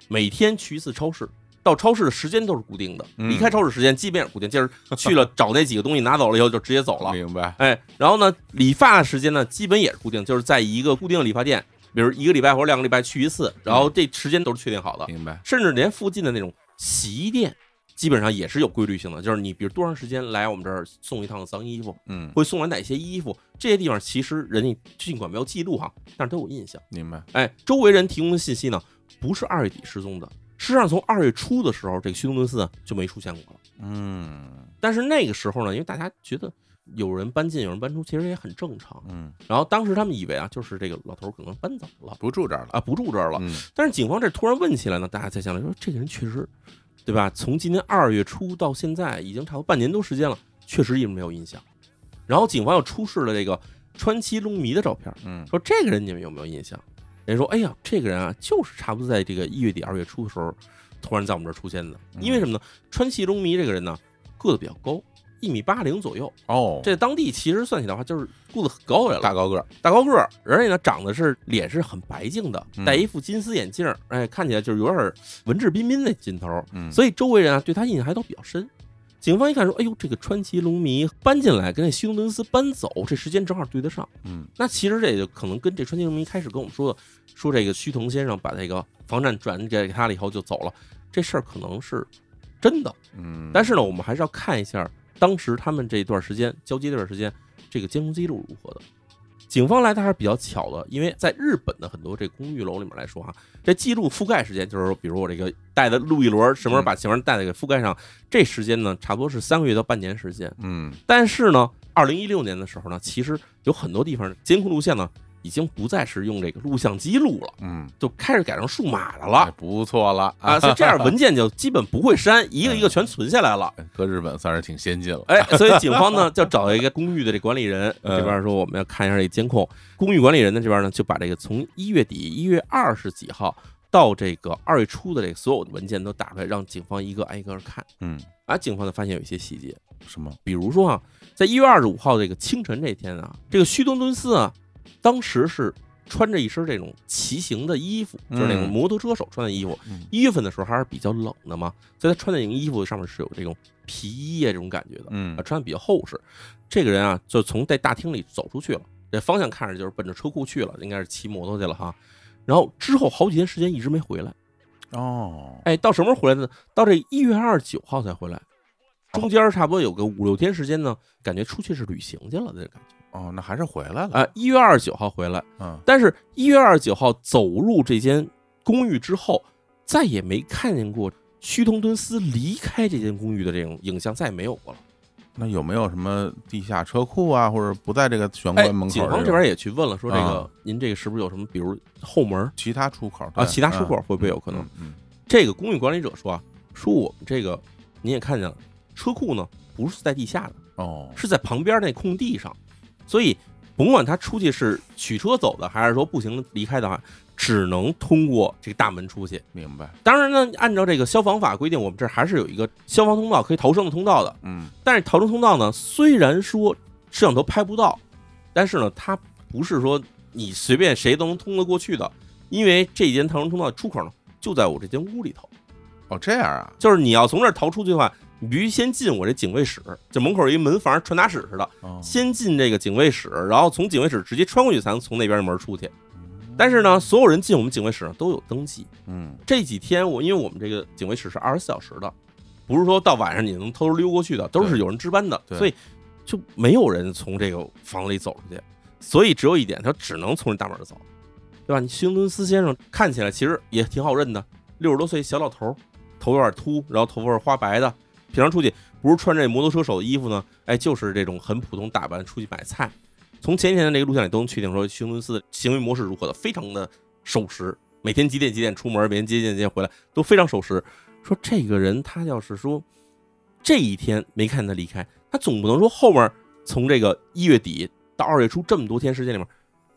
S1: 每天去一次超市，到超市的时间都是固定的，
S2: 嗯
S1: 离开超市时间基本也是固定，就是去了找那几个东西拿走了以后就直接走了。
S2: 明白，
S1: 哎，然后呢，理发的时间呢基本也是固定，就是在一个固定的理发店，比如一个礼拜或者两个礼拜去一次，然后这时间都是确定好的。
S2: 明白，
S1: 甚至连附近的那种洗衣店，基本上也是有规律性的，就是你比如多长时间来我们这儿送一趟脏衣服，
S2: 嗯，
S1: 会送来哪些衣服，这些地方其实人家尽管没有记录哈，但是都有印象。
S2: 明白，
S1: 哎，周围人提供的信息呢，不是二月底失踪的，实际上从二月初的时候，这个休斯顿斯啊就没出现过了。
S2: 嗯
S1: 但是那个时候呢，因为大家觉得有人搬进，有人搬出，其实也很正常。
S2: 嗯，
S1: 然后当时他们以为啊，就是这个老头儿可能搬走了
S2: 不住这儿了，
S1: 啊，不住这儿了。
S2: 嗯
S1: 但是警方这突然问起来呢，大家才想来说，这个人确实，对吧？从今年二月初到现在，已经差不多半年多时间了，确实一直没有印象。然后警方又出示了这个川崎龙迷的照片，
S2: 嗯
S1: 说这个人你们有没有印象？人说，哎呀，这个人啊，就是差不多在这个一月底二月初的时候，突然在我们这儿出现的。因为什么呢？川崎龙迷这个人呢，个子比较高，一米八零左右，
S2: 哦，
S1: 这当地其实算起来的话，就是个子很高的了。
S2: 大高个儿，
S1: 大高个儿，而且呢，长得是脸是很白净的，
S2: 嗯
S1: 戴一副金丝眼镜儿，哎，看起来就是有点儿文质彬彬那劲头儿，
S2: 嗯，
S1: 所以周围人啊对他印象还都比较深。警方一看说：“哎呦，这个川崎龙迷搬进来，跟这休顿斯搬走，这时间正好对得上。
S2: 嗯
S1: 那其实这也就可能跟这川崎龙迷开始跟我们说的，说这个须藤先生把这个房产转给他了以后就走了，这事儿可能是真的。
S2: 嗯，
S1: 但是呢，我们还是要看一下当时他们这段时间交接这段时间这个监控记录如何的。警方来的还是比较巧的，因为在日本的很多这公寓楼里面来说哈，这记录覆盖时间就是说，比如我这个带的录一轮什么时候把前面带的给覆盖上，这时间呢差不多是三个月到半年时间。
S2: 嗯
S1: 但是呢，二零一六年的时候呢，其实有很多地方监控录像呢已经不再是用这个录像机录了，
S2: 嗯，
S1: 就开始改成数码的
S2: 哎
S1: 了
S2: 不错了
S1: 啊，所以这样文件就基本不会删，一个一个全存下来了。
S2: 搁日本算是挺先进了，
S1: 哎，所以 (laughs) 警方呢就找一个公寓的这管理人，
S2: 嗯
S1: 这边说我们要看一下这监控。公寓管理人呢这边呢就把这个从一月底一月二十几号到这个二月初的这个所有的文件都打出来，让警方一个挨个看。
S2: 嗯，
S1: 啊，警方呢发现有一些细节，
S2: 什么？
S1: 比如说啊，在一月二十五号这个清晨这天啊，这个须东敦司啊，当时是穿着一身这种骑行的衣服，就是那种
S2: 嗯
S1: 摩托车手穿的衣服。
S2: 嗯
S1: 一月份的时候还是比较冷的嘛，所以他穿的那种衣服上面是有这种皮衣啊这种感觉的。
S2: 嗯
S1: 啊，穿的比较厚实。这个人啊，就从在大厅里走出去了，这方向看着就是奔着车库去了，应该是骑摩托去了哈。然后之后好几天时间一直没回来，
S2: 哦，
S1: 哎，到什么时候回来的呢？到这一月二十九号才回来，中间差不多有个五六天时间呢，感觉出去是旅行去了的感觉。
S2: 哦，那还是回来了，
S1: 啊，一月二十九号回来，
S2: 嗯
S1: 但是一月二十九号走入这间公寓之后，再也没看见过须藤敦司离开这间公寓的这种影像，再也没有过了。
S2: 那有没有什么地下车库啊，或者不在这个玄
S1: 哎
S2: 关门，口
S1: 警？方这边也去问了，说这个
S2: 啊
S1: 您这个是不是有什么，比如后门
S2: 其他出口
S1: 啊，其他出口
S2: 嗯
S1: 会不会有可能？
S2: 嗯
S1: 这个公寓管理者说啊，说我们这个您也看见了，车库呢不是在地下的，
S2: 嗯哦，
S1: 是在旁边那空地上，所以甭管他出去是取车走的，还是说步行离开的话，只能通过这个大门出去。
S2: 明白，
S1: 当然呢，按照这个消防法规定，我们这儿还是有一个消防通道可以逃生的通道的。
S2: 嗯
S1: 但是逃生通道呢，虽然说摄像头拍不到，但是呢，它不是说你随便谁都能通得过去的，因为这间逃生通道的出口呢就在我这间屋里头。
S2: 哦这样啊，
S1: 就是你要从这儿逃出去的话，你必须先进我这警卫室，就门口有一门房，传达室似的，
S2: 哦
S1: 先进这个警卫室，然后从警卫室直接穿过去，才能从那边的门出去。但是呢，所有人进我们警卫室呢都有登记。
S2: 嗯
S1: 这几天我因为我们这个警卫室是二十四小时的，不是说到晚上你能偷偷溜过去的，都是有人值班的，
S2: 对
S1: 所以就没有人从这个房里走出去。所以只有一点，他只能从这大门走，对吧？你休顿斯先生看起来其实也挺好认的，六十多岁小老头儿，头有点秃，然后头发是花白的，平常出去不是穿这摩托车手的衣服呢，哎，就是这种很普通打扮出去买菜。从前几天的这个录像里都能确定说，休顿斯的行为模式如何的，非常的守时，每天几点几点出门，每天几点几点回来，都非常守时。说这个人他要是说这一天没看他离开，他总不能说后面从这个一月底到二月初这么多天时间里面，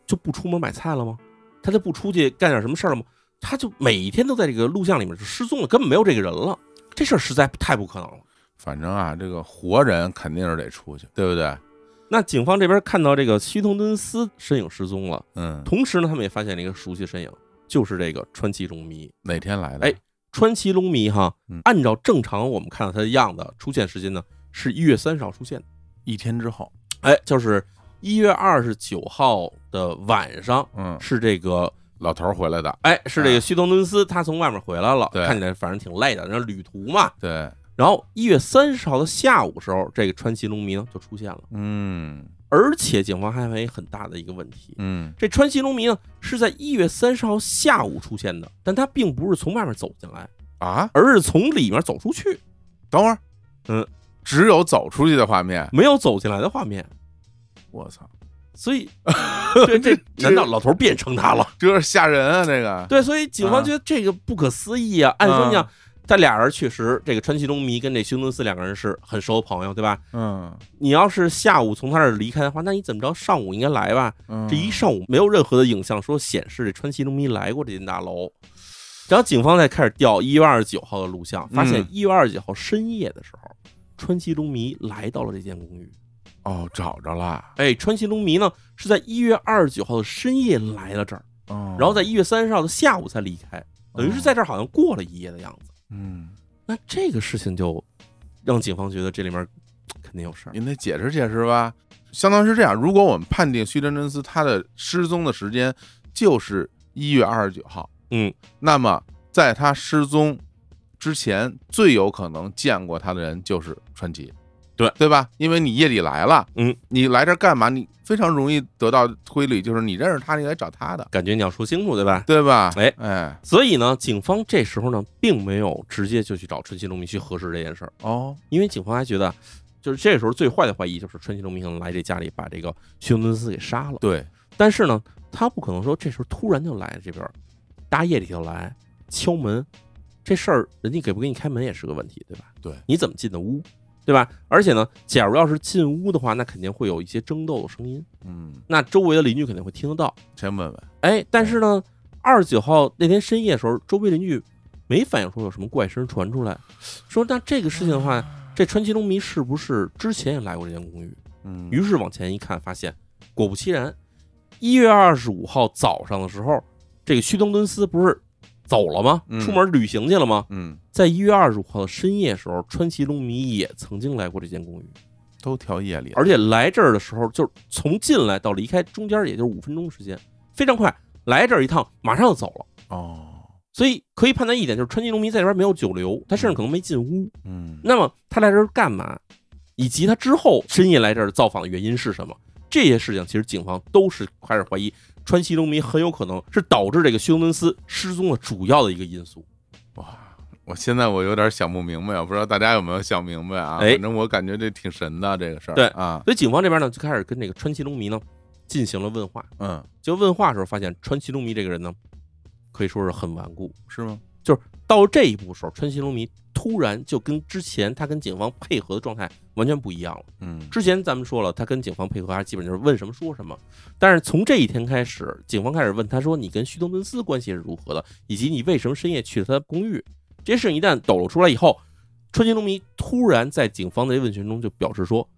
S1: 就不出门买菜了吗？他就不出去干点什么事儿了吗？他就每一天都在这个录像里面就失踪了，根本没有这个人了。这事儿实在太不可能了。
S2: 反正啊，这个活人肯定是得出去，对不对？
S1: 那警方这边看到这个西通敦斯身影失踪了，
S2: 嗯，
S1: 同时呢，他们也发现了一个熟悉身影，就是这个川崎龙迷。
S2: 哪天来的？
S1: 哎，川崎龙迷哈
S2: 嗯，
S1: 按照正常我们看到他的样子，出现时间呢是一月三十号出现的。
S2: 一天之后，
S1: 哎，就是一月二十九号的晚上，
S2: 嗯，
S1: 是这个
S2: 老头儿回来的，
S1: 哎，是这
S2: 哎
S1: 个西通敦斯他从外面回来了，
S2: 对
S1: 看起来反正挺累的，然后旅途嘛。
S2: 对，
S1: 然后一月三十号的下午时候，这个川崎龙弥呢就出现了，
S2: 嗯。
S1: 而且警方还发现一很大的一个问题，
S2: 嗯，
S1: 这川崎龙弥呢是在一月三十号下午出现的，但他并不是从外面走进来，
S2: 啊，
S1: 而是从里面走出去，
S2: 等会儿，
S1: 嗯，
S2: 只有走出去的画面，
S1: 没有走进来的画面。
S2: 我操，
S1: 所以，(laughs) 这这 (laughs) 难道老头变成他了？
S2: 这是吓人啊！这个，
S1: 对，所以警方觉得这个不可思议啊。按说你想
S2: 啊，
S1: 他俩人确实，这个川崎龙迷跟这修敦斯两个人是很熟的朋友，对吧？
S2: 嗯
S1: 你要是下午从他那儿离开的话，那你怎么着上午应该来吧？
S2: 嗯，
S1: 这一上午没有任何的影像说显示这川崎龙迷来过这间大楼。然后警方才开始调一月二十九号的录像，发现
S2: 嗯
S1: 一月二十九号深夜的时候，川崎龙迷来到了这间公寓。
S2: 哦，找着了，
S1: 哎，川崎龙迷呢是在一月二十九号的深夜来了这儿，
S2: 哦
S1: 然后在一月三十号的下午才离开，等于是在这儿好像过了一夜的样子。
S2: 嗯，
S1: 那这个事情就让警方觉得这里面肯定有事儿。
S2: 您得解释解释吧。相当于是这样，如果我们判定徐真真司他的失踪的时间就是一月二十九号，
S1: 嗯，
S2: 那么在他失踪之前，最有可能见过他的人就是川崎，
S1: 对
S2: 对吧？因为你夜里来了，
S1: 嗯，
S2: 你来这儿干嘛？你非常容易得到推理，就是你认识他，你来找他的，
S1: 感觉你要说清楚，对吧？
S2: 对吧？
S1: 哎
S2: 哎，
S1: 所以呢，警方这时候呢，并没有直接就去找春熙龙弥去核实这件事儿，
S2: 哦，
S1: 因为警方还觉得，就是这时候最坏的怀疑就是春熙龙弥可能来这家里把这个休顿斯给杀了。
S2: 对，
S1: 但是呢，他不可能说这时候突然就来这边儿，大夜里就来敲门，这事儿人家给不给你开门也是个问题，对吧？
S2: 对，
S1: 你怎么进的屋，对吧？而且呢，假如要是进屋的话，那肯定会有一些争斗的声音，
S2: 嗯，
S1: 那周围的邻居肯定会听得到。
S2: 先问问，
S1: 哎，但是呢，二十九号那天深夜的时候，周围邻居没反映说有什么怪声传出来，说那这个事情的话，这川崎龙弥是不是之前也来过这间公寓？
S2: 嗯，
S1: 于是往前一看，发现果不其然，一月二十五号早上的时候，这个须藤敦司不是走了吗？
S2: 嗯
S1: 出门旅行去了吗？
S2: 嗯，
S1: 在一月二十五号的深夜时候，川崎龙弥也曾经来过这间公寓，
S2: 都挑夜里了，
S1: 而且来这儿的时候，就是从进来到离开中间也就是五分钟时间，非常快。来这儿一趟，马上就走了。
S2: 哦，
S1: 所以可以判断一点，就是川崎龙弥在这边没有久留，他甚至可能没进屋。
S2: 嗯，
S1: 那么他来这儿干嘛？以及他之后深夜来这儿造访的原因是什么？这些事情其实警方都是开始怀疑川崎龙迷很有可能是导致这个休伦斯失踪的主要的一个因素。
S2: 哇我现在我有点想不明白，我不知道大家有没有想明白啊？
S1: 哎
S2: 反正我感觉这挺神的这个事儿。
S1: 对
S2: 啊，
S1: 所以警方这边呢就开始跟这个川崎龙迷呢进行了问话。
S2: 嗯，
S1: 就问话的时候发现川崎龙迷这个人呢，可以说是很顽固。
S2: 是吗？
S1: 到了这一步的时候，川崎龙迷突然就跟之前他跟警方配合的状态完全不一样了。
S2: 嗯，
S1: 之前咱们说了，他跟警方配合还基本就是问什么说什么，但是从这一天开始，警方开始问他说：“你跟旭东敦司关系是如何的，以及你为什么深夜去了他的公寓？”这些事情一旦抖露出来以后，川崎龙迷突然在警方的问询中就表示说：“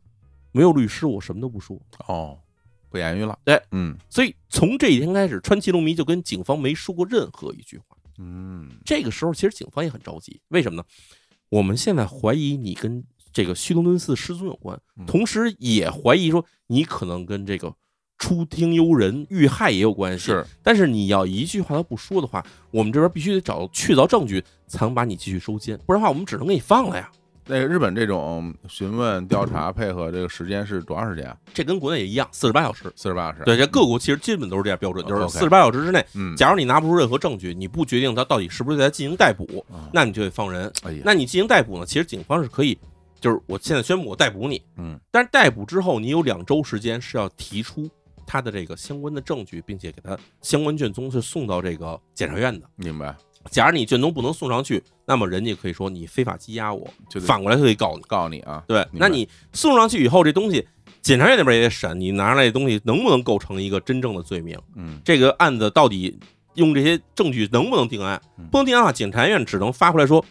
S1: 没有律师，我什么都不说。
S2: 哦，不言语了。
S1: 对，
S2: 嗯”
S1: 所以从这一天开始，川崎龙迷就跟警方没说过任何一句话。
S2: 嗯，
S1: 这个时候，其实警方也很着急，为什么呢？我们现在怀疑你跟这个西龙敦寺失踪有关
S2: 嗯，
S1: 同时也怀疑说你可能跟这个出庭幽人遇害也有关系。，
S2: 是，
S1: 但是你要一句话都不说的话，我们这边必须得找到确凿证据，才能把你继续收监，不然的话，我们只能给你放了呀。
S2: 那个日本这种询问、调查、(clears throat) 配合这个时间是多长时间啊？
S1: 这跟国内也一样，四十八小时。
S2: 四十八小时。
S1: 对，这各国其实基本都是这样标准，就是四十八小时之内，
S2: 嗯，
S1: 假如你拿不出任何证据，你不决定他到底是不是在进行逮捕，
S2: 啊
S1: 那你就得放人。
S2: 哎呀，
S1: 那你进行逮捕呢？其实警方是可以，就是我现在宣布我逮捕你，
S2: 嗯，
S1: 但是逮捕之后，你有两周时间是要提出他的这个相关的证据，并且给他相关卷宗是送到这个检察院的。
S2: 明白，
S1: 假如你卷宗不能送上去，那么人家可以说你非法羁押我，
S2: 就
S1: 反过来就可以告你。
S2: 告你啊。
S1: 对，那你送上去以后，这东西检察院那边也得审，你拿上来的东西能不能构成一个真正的罪名？
S2: 嗯
S1: 这个案子到底用这些证据能不能定案
S2: 嗯？
S1: 不能定案的话，检察院只能发回来说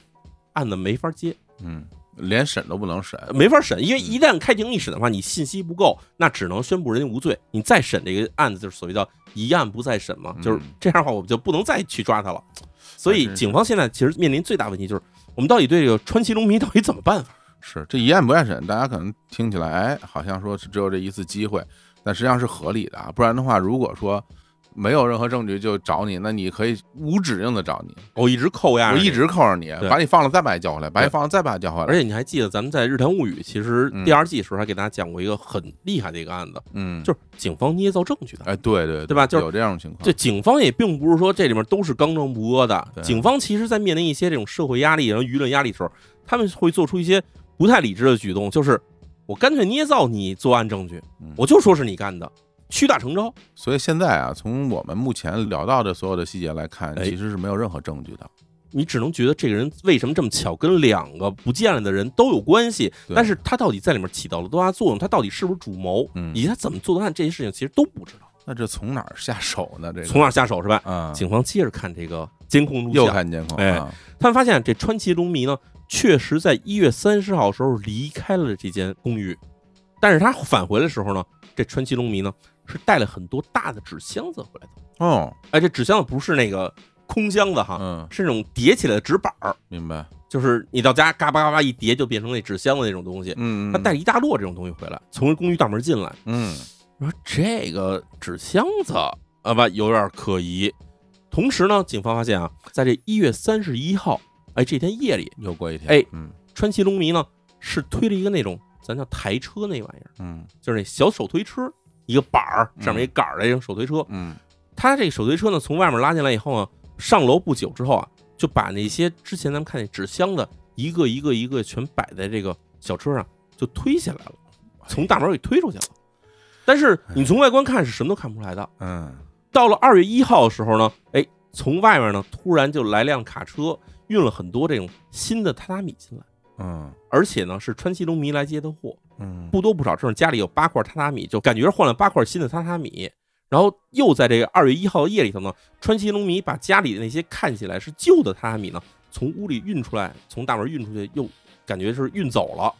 S1: 案子没法接，
S2: 嗯，连审都不能审，
S1: 没法审，因为一旦开庭一审的话，你信息不够，那只能宣布人家无罪。你再审这个案子，就是所谓叫一案不再审嘛，
S2: 嗯
S1: 就是这样的话，我们就不能再去抓他了。所以警方现在其实面临最大问题就是，我们到底对这个川崎龙迷到底怎么办法？
S2: 是这一案不案审，大家可能听起来，哎，好像说只有这一次机会，但实际上是合理的啊。不然的话，如果说没有任何证据就找你，那你可以无止境的找你，
S1: 我一直扣押
S2: 我一直扣着你，把你放了再把你叫回来，把你放了再把你叫回来。
S1: 而且你还记得咱们在《日谈物语》其实
S2: 嗯。
S1: 第二季的时候还给大家讲过一个很厉害的一个案子，
S2: 嗯，
S1: 就是警方捏造证据的。
S2: 哎，对对
S1: 对吧？就是
S2: 有这样的情况，
S1: 这警方也并不是说这里面都是刚正不阿的，
S2: 对。
S1: 警方其实在面临一些这种社会压力，然后舆论压力的时候，他们会做出一些不太理智的举动，就是我干脆捏造你作案证据
S2: 嗯，
S1: 我就说是你干的，屈打成招。
S2: 所以现在啊，从我们目前聊到的所有的细节来看，
S1: 哎
S2: 其实是没有任何证据的。
S1: 你只能觉得这个人为什么这么巧跟两个不见了的人都有关系，但是他到底在里面起到了多大作用，他到底是不是主谋，
S2: 嗯
S1: 以及他怎么做的案，这些事情其实都不知道。
S2: 那这从哪儿下手呢？这个
S1: 从哪儿下手是吧？
S2: 啊，
S1: 警方接着看这个监控录像又，
S2: 看监控，
S1: 哎
S2: 啊
S1: 他们发现这川崎龙迷呢，确实在一月三十号时候离开了这间公寓，但是他返回的时候呢，这川崎龙迷呢是带了很多大的纸箱子回来的。
S2: 哦，
S1: 哎，这纸箱子不是那个空箱子哈，
S2: 嗯，
S1: 是那种叠起来的纸板儿，
S2: 明白，
S1: 就是你到家嘎巴嘎巴一叠就变成那纸箱子那种东西。
S2: 嗯，
S1: 他带了一大摞这种东西回来，从公寓大门进来，
S2: 嗯，
S1: 我说这个纸箱子啊吧有点可疑。同时呢，警方发现啊，在这一月三十一号，哎，这天夜里，
S2: 又过一天，
S1: 哎
S2: 嗯
S1: 川崎龙迷呢是推了一个那种咱叫台车那玩意儿，
S2: 嗯
S1: 就是那小手推车，一个板儿上面一杆儿的这种手推车。
S2: 嗯
S1: 他这个手推车呢，从外面拉进来以后呢，上楼不久之后啊，就把那些之前咱们看那纸箱子一个一个一个全摆在这个小车上，就推下来了，从大门给推出去了。但是你从外观看是什么都看不出来的。
S2: 嗯
S1: 到了二月一号的时候呢，哎，从外面呢突然就来辆卡车，运了很多这种新的榻榻米进来。
S2: 嗯
S1: 而且呢是川崎龙迷来接的货，
S2: 嗯，
S1: 不多不少，正是家里有八块榻榻米，就感觉换了八块新的榻榻米。然后又在这个二月一号夜里头呢，川崎龙迷把家里的那些看起来是旧的榻榻米呢，从屋里运出来，从大门运出去，又感觉是运走了。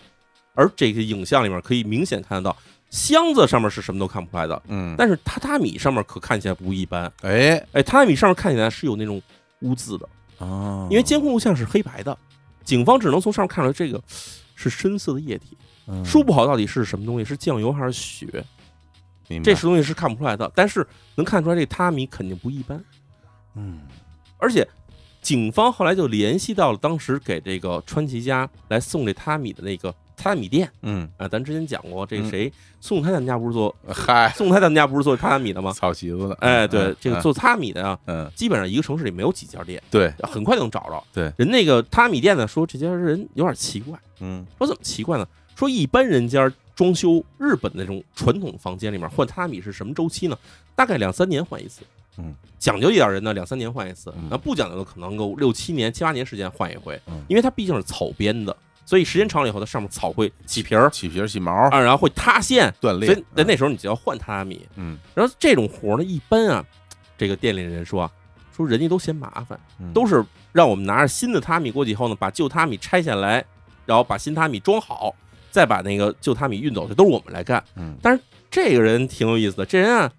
S1: 而这个影像里面可以明显看得到，箱子上面是什么都看不出来的，
S2: 嗯，
S1: 但是榻榻米上面可看起来不一般。
S2: 哎
S1: 哎，榻榻米上面看起来是有那种污渍的，
S2: 啊，
S1: 因为监控录像是黑白的，警方只能从上面看出来这个是深色的液体。
S2: 嗯
S1: 说不好到底是什么东西，是酱油还是血，
S2: 明白
S1: 这是东西是看不出来的。但是能看出来这榻榻米肯定不一般，
S2: 嗯
S1: 而且警方后来就联系到了当时给这个川崎家来送这榻榻米的那个榻榻米店。
S2: 嗯，
S1: 啊，咱之前讲过，这个谁宋太他们家不是做
S2: 嗨，
S1: 宋太他们家不是做榻榻米的吗？
S2: 草席子的，
S1: 哎，对
S2: 嗯，
S1: 这个做榻榻米的啊，
S2: 嗯。
S1: 基本上一个城市里没有几家店，
S2: 对，
S1: 很快就能找着。
S2: 对，
S1: 人那个榻榻米店呢说这家人有点奇怪，
S2: 嗯。
S1: 说怎么奇怪呢？说一般人家装修日本那种传统房间里面换榻榻米是什么周期呢？大概两三年换一次。
S2: 嗯，
S1: 讲究一点人呢，两三年换一次。
S2: 嗯；
S1: 那不讲究的可能够六七年、七八年时间换一回
S2: 嗯，
S1: 因为它毕竟是草编的，所以时间长了以后，它上面草会起皮儿。
S2: 起皮儿起毛
S1: 啊，然后会塌陷，
S2: 断裂
S1: 所以，在那时候你就要换榻榻米。
S2: 嗯。
S1: 然后这种活呢，一般啊，这个店里人说啊，说人家都嫌麻烦，
S2: 嗯。
S1: 都是让我们拿着新的榻榻米过去以后呢，把旧榻米拆下来，然后把新榻米装好，再把那个旧榻米运走，这都是我们来干。
S2: 嗯。
S1: 但是这个人挺有意思的，这人啊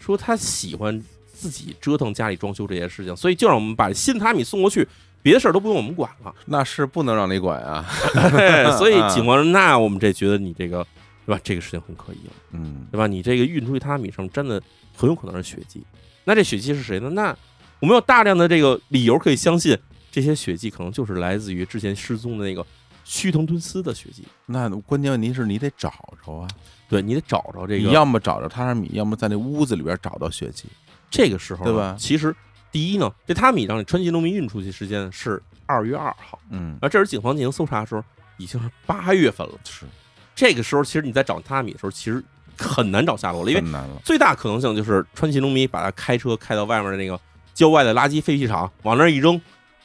S1: 说他喜欢自己折腾家里装修这些事情，所以就让我们把新榻榻米送过去，别的事儿都不用我们管了。
S2: 那是不能让你管啊，(laughs) (laughs)
S1: 所以警方说，那我们这觉得你这个对吧？这个事情很可疑了，
S2: 嗯
S1: 对吧？你这个运出去榻榻米上真的很有可能是血迹。那这血迹是谁呢？那我们有大量的这个理由可以相信，这些血迹可能就是来自于之前失踪的那个须藤敦司的血迹。
S2: 那关键问题是你得找着啊，
S1: 对你得找着这个
S2: 你
S1: 个，
S2: 要么找着榻榻米，要么在那屋子里边找到血迹，
S1: 这个时候
S2: 对吧
S1: 其实第一呢，这榻榻米让川崎农民运出去时间是二月二号，
S2: 嗯，
S1: 而这时警方进行搜查的时候已经是八月份了。
S2: 是
S1: 这个时候，其实你在找榻榻米的时候，其实很难找下落了，因为最大可能性就是川崎农民把他开车开到外面的那个郊外的垃圾废弃场，往那儿一扔，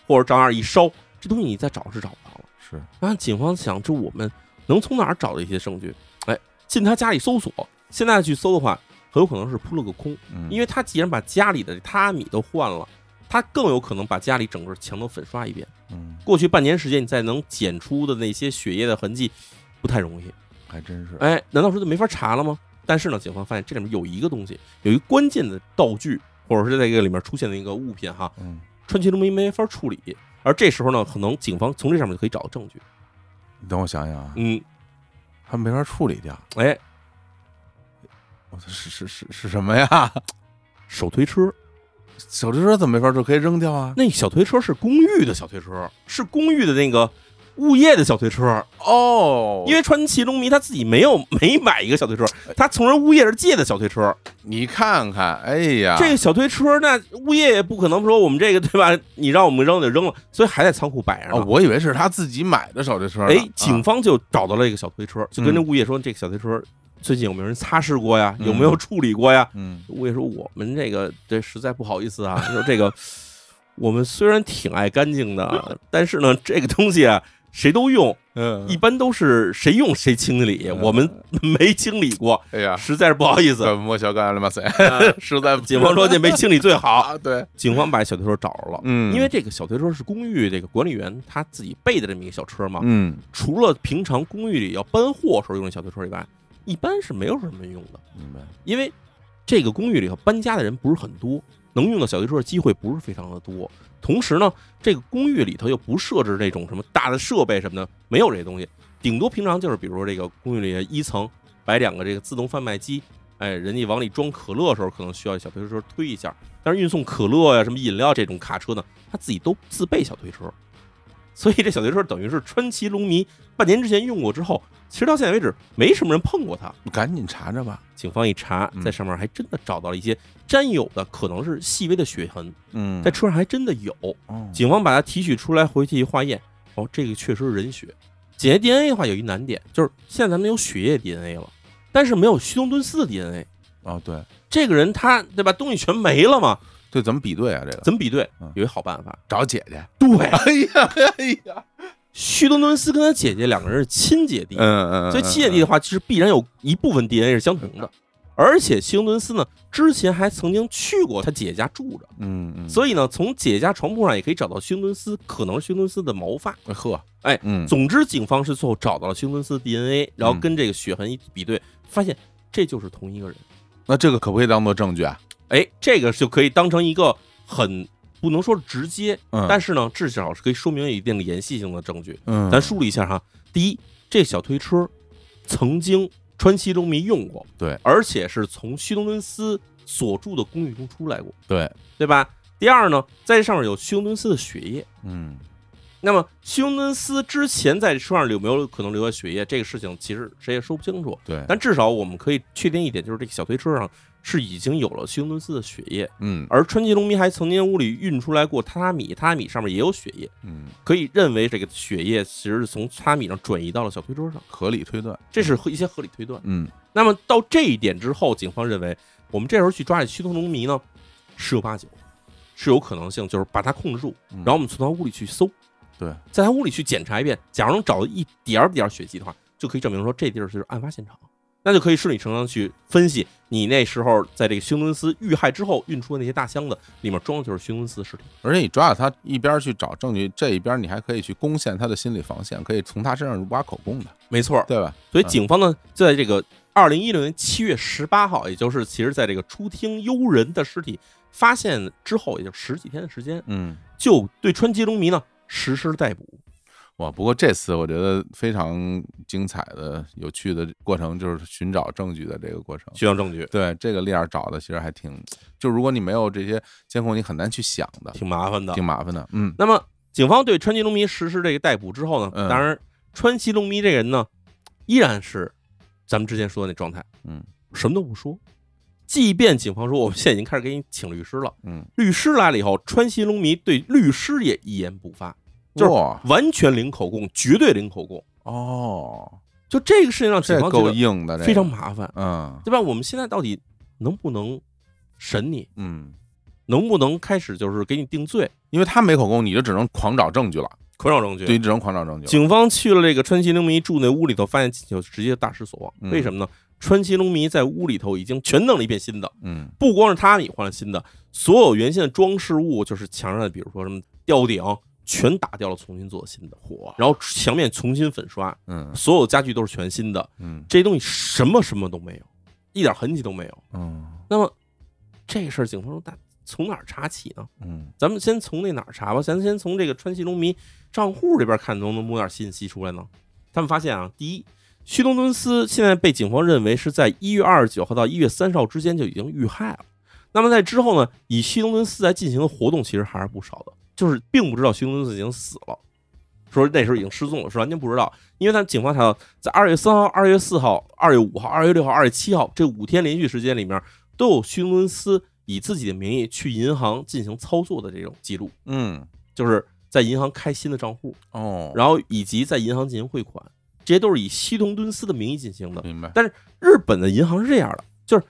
S1: 或者找那儿一烧，这东西你再找是找不到了。
S2: 是
S1: 然后警方想，这我们能从哪儿找到一些证据？哎，进他家里搜索，现在去搜的话，很有可能是扑了个空，
S2: 嗯，
S1: 因为他既然把家里的榻米都换了，他更有可能把家里整个墙都粉刷一遍。
S2: 嗯，
S1: 过去半年时间，你再能检出的那些血液的痕迹，不太容易。
S2: 还真是，
S1: 哎，难道说就没法查了吗？但是呢，警方发现这里面有一个东西，有一个关键的道具，或者是在这个里面出现的一个物品哈，
S2: 嗯，
S1: 川崎龙没没法处理。而这时候呢，可能警方从这上面就可以找到证据。
S2: 你等我想想啊，
S1: 嗯，
S2: 他没法处理掉，
S1: 哎，
S2: 是是是是什么呀？(laughs)
S1: 手推车，
S2: 小推车怎么没法就？可以扔掉啊？
S1: 那小推车是公寓的小推车，是公寓的那个物业的小推车。
S2: 哦，
S1: 因为川崎龙迷他自己没有没买一个小推车，他从人物业这借的小推车。
S2: 你看看，哎呀，
S1: 这个小推车，那物业也不可能说我们这个对吧？你让我们扔就扔了，所以还在仓库摆着
S2: 哦，我以为是他自己买的小推车呢。
S1: 哎，警
S2: 啊
S1: 方就找到了一个小推车，就跟这
S2: 嗯
S1: 物业说：“这个小推车最近有没有人擦拭过呀？
S2: 嗯
S1: 有没有处理过呀
S2: 嗯？”
S1: 物业说：“我们这个这实在不好意思啊，(laughs) 说这个我们虽然挺爱干净的，(laughs) 但是呢，这个东西啊，谁都用，
S2: 嗯，
S1: 一般都是谁用谁清理，
S2: 嗯
S1: 我们没清理过，
S2: 哎呀，
S1: 实在是不好意思。
S2: 这莫小干了吗？塞，(laughs)
S1: 呃
S2: 实在
S1: 警方说这没清理最好，
S2: 啊，对，
S1: 警方把小推车找着了。
S2: 嗯，
S1: 因为这个小推车是公寓这个管理员他自己备的这么一个小车嘛，
S2: 嗯，
S1: 除了平常公寓里要搬货时候用的小推车以外，一般是没有什么用的。
S2: 明白，
S1: 因为这个公寓里头搬家的人不是很多，能用到小推车的机会不是非常的多。同时呢，这个公寓里头又不设置这种什么大的设备什么的，没有这些东西。顶多平常就是比如说这个公寓里的一层摆两个这个自动贩卖机，哎，人家往里装可乐的时候可能需要小推车推一下。但是运送可乐呀、什么饮料这种卡车呢，他自己都自备小推车。所以这小推车等于是川崎龙迷半年之前用过之后，其实到现在为止没什么人碰过它。
S2: 赶紧查查吧。
S1: 警方一查，
S2: 嗯
S1: 在上面还真的找到了一些沾有的可能是细微的血痕，
S2: 嗯，
S1: 在车上还真的有。
S2: 哦
S1: 警方把它提取出来，回去一化验，哦，这个确实是人血。检验 DNA 的话，有一难点，就是现在咱们有血液 DNA 了，但是没有须藤敦司的 DNA。
S2: 哦，对
S1: 这个人他对吧，东西全没了嘛，
S2: 对，怎么比对啊？这个
S1: 怎么比对
S2: 嗯？
S1: 有一好办法，
S2: 找姐姐。
S1: 对，(laughs)
S2: 哎呀，哎呀，
S1: 旭东敦斯跟他姐姐两个人是亲姐弟，
S2: 嗯嗯，
S1: 所以亲姐弟的话，其实必然有一部分 DNA 是相同的。而且希顿斯呢，之前还曾经去过他姐姐家住着，
S2: 嗯嗯，
S1: 所以呢，从姐姐家床铺上也可以找到希顿斯可能是希顿斯的毛发。
S2: 呵，
S1: 哎
S2: 嗯，
S1: 总之，警方是最后找到了希顿斯的 DNA，然后跟这个血痕一比对，发现这就是同一个人。
S2: 那这个可不可以当做证据啊？
S1: 哎，这个就可以当成一个很不能说是直接，
S2: 嗯，
S1: 但是呢，至少是可以说明有一定的延续性的证据。
S2: 嗯，
S1: 咱梳理一下哈，第一，这小推车曾经川崎中迷用过，
S2: 对，
S1: 而且是从须藤敦司所住的公寓中出来过，
S2: 对，
S1: 对吧？第二呢，在这上面有须藤敦司的血液。
S2: 嗯
S1: 那么须藤敦司之前在车上有没有可能留下血液？这个事情其实谁也说不清楚。
S2: 对，
S1: 但至少我们可以确定一点，就是这个小推车上是已经有了须藤敦司的血液，
S2: 嗯。
S1: 而川崎龙迷还曾经屋里运出来过榻榻米，榻榻米上面也有血液，
S2: 嗯，
S1: 可以认为这个血液其实是从榻榻米上转移到了小推车上，
S2: 合理推断，
S1: 这是一些合理推断。
S2: 嗯。
S1: 那么到这一点之后，警方认为我们这时候去抓这须藤龙迷呢，十有八九是有可能性，就是把他控制住，
S2: 嗯。
S1: 然后我们从他屋里去搜，
S2: 对，
S1: 在他屋里去检查一遍，假如能找到一点儿点儿血迹的话，就可以证明说这地儿就是案发现场，那就可以顺理成章地去分析你那时候在这个休伦斯遇害之后运出的那些大箱子里面装的就是休伦斯的尸体。
S2: 而且你抓着他一边去找证据，这一边你还可以去攻陷他的心理防线，可以从他身上挖口供的，
S1: 没错，
S2: 对吧？
S1: 所以警方呢就在这个二零一六年七月十八号，也就是其实在这个出听幽人的尸体发现之后，也就十几天的时间，
S2: 嗯，
S1: 就对川崎隆迷呢实施逮捕。
S2: 哇，不过这次我觉得非常精彩的、有趣的过程，就是寻找证据的这个过程。
S1: 寻找证据，
S2: 对这个链儿找的其实还挺，就如果你没有这些监控，你很难去想的，
S1: 挺麻烦的。
S2: 挺麻烦的。嗯
S1: 那么，警方对川崎龙迷实施这个逮捕之后呢，
S2: 嗯
S1: 当然川崎龙迷这人呢，依然是咱们之前说的那状态，
S2: 嗯
S1: 什么都不说。即便警方说我们现在已经开始给你请律师了，
S2: 嗯，
S1: 律师来了以后，川崎龙迷对律师也一言不发，就是完全零口供，绝对零口供。
S2: 哦，
S1: 就这个事情让警方觉得
S2: 硬的，这个
S1: 非常麻烦，
S2: 嗯
S1: 对吧？我们现在到底能不能审你？
S2: 嗯，
S1: 能不能开始就是给你定罪？
S2: 因为他没口供，你就只能狂找证据了。
S1: 狂找证据。
S2: 对，只能狂找证据。
S1: 警方去了这个川崎龙迷住那屋里头，发现就直接大失所望。
S2: 嗯
S1: 为什么呢？川崎龙迷在屋里头已经全弄了一遍新的，
S2: 嗯
S1: 不光是他你换了新的，所有原先的装饰物，就是墙上的，比如说什么吊顶，全打掉了，重新做新的。
S2: 火，
S1: 然后墙面重新粉刷，
S2: 嗯
S1: 所有家具都是全新的，
S2: 嗯
S1: 这些东西什么什么都没有，一点痕迹都没有。
S2: 嗯
S1: 那么这事儿，警方说，那从哪儿查起呢？
S2: 嗯
S1: 咱们先从那哪儿查吧，咱先从这个川西农民账户这边看能不能摸点信息出来呢？他们发现啊，第一，旭东敦司现在被警方认为是在一月二十九号到一月三十号之间就已经遇害了。那么在之后呢，以旭东敦司来进行的活动其实还是不少的，就是并不知道须东敦司已经死了，说那时候已经失踪了，是完全不知道，因为他们警方查到，在二月三号、二月四号、二月五号、二月六号、二月七号这五天连续时间里面，都有须东敦司以自己的名义去银行进行操作的这种记录。
S2: 嗯
S1: 就是在银行开新的账户，
S2: 哦，
S1: 然后以及在银行进行汇款，这些都是以西同敦司的名义进行的。
S2: 明白，但是
S1: 日本的银行是这样的，就是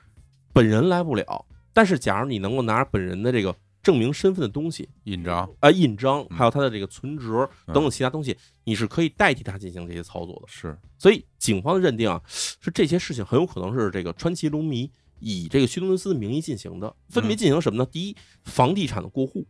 S1: 本人来不了，但是假如你能够拿本人的这个证明身份的东西
S2: 印章，
S1: 啊、印章，
S2: 嗯
S1: 还有他的这个存折
S2: 嗯
S1: 等等其他东西，你是可以代替他进行这些操作的。
S2: 是，
S1: 所以警方的认定啊，是这些事情很有可能是这个川崎龙迷以这个须东伦斯的名义进行的，分别进行什么呢？第一，房地产的过户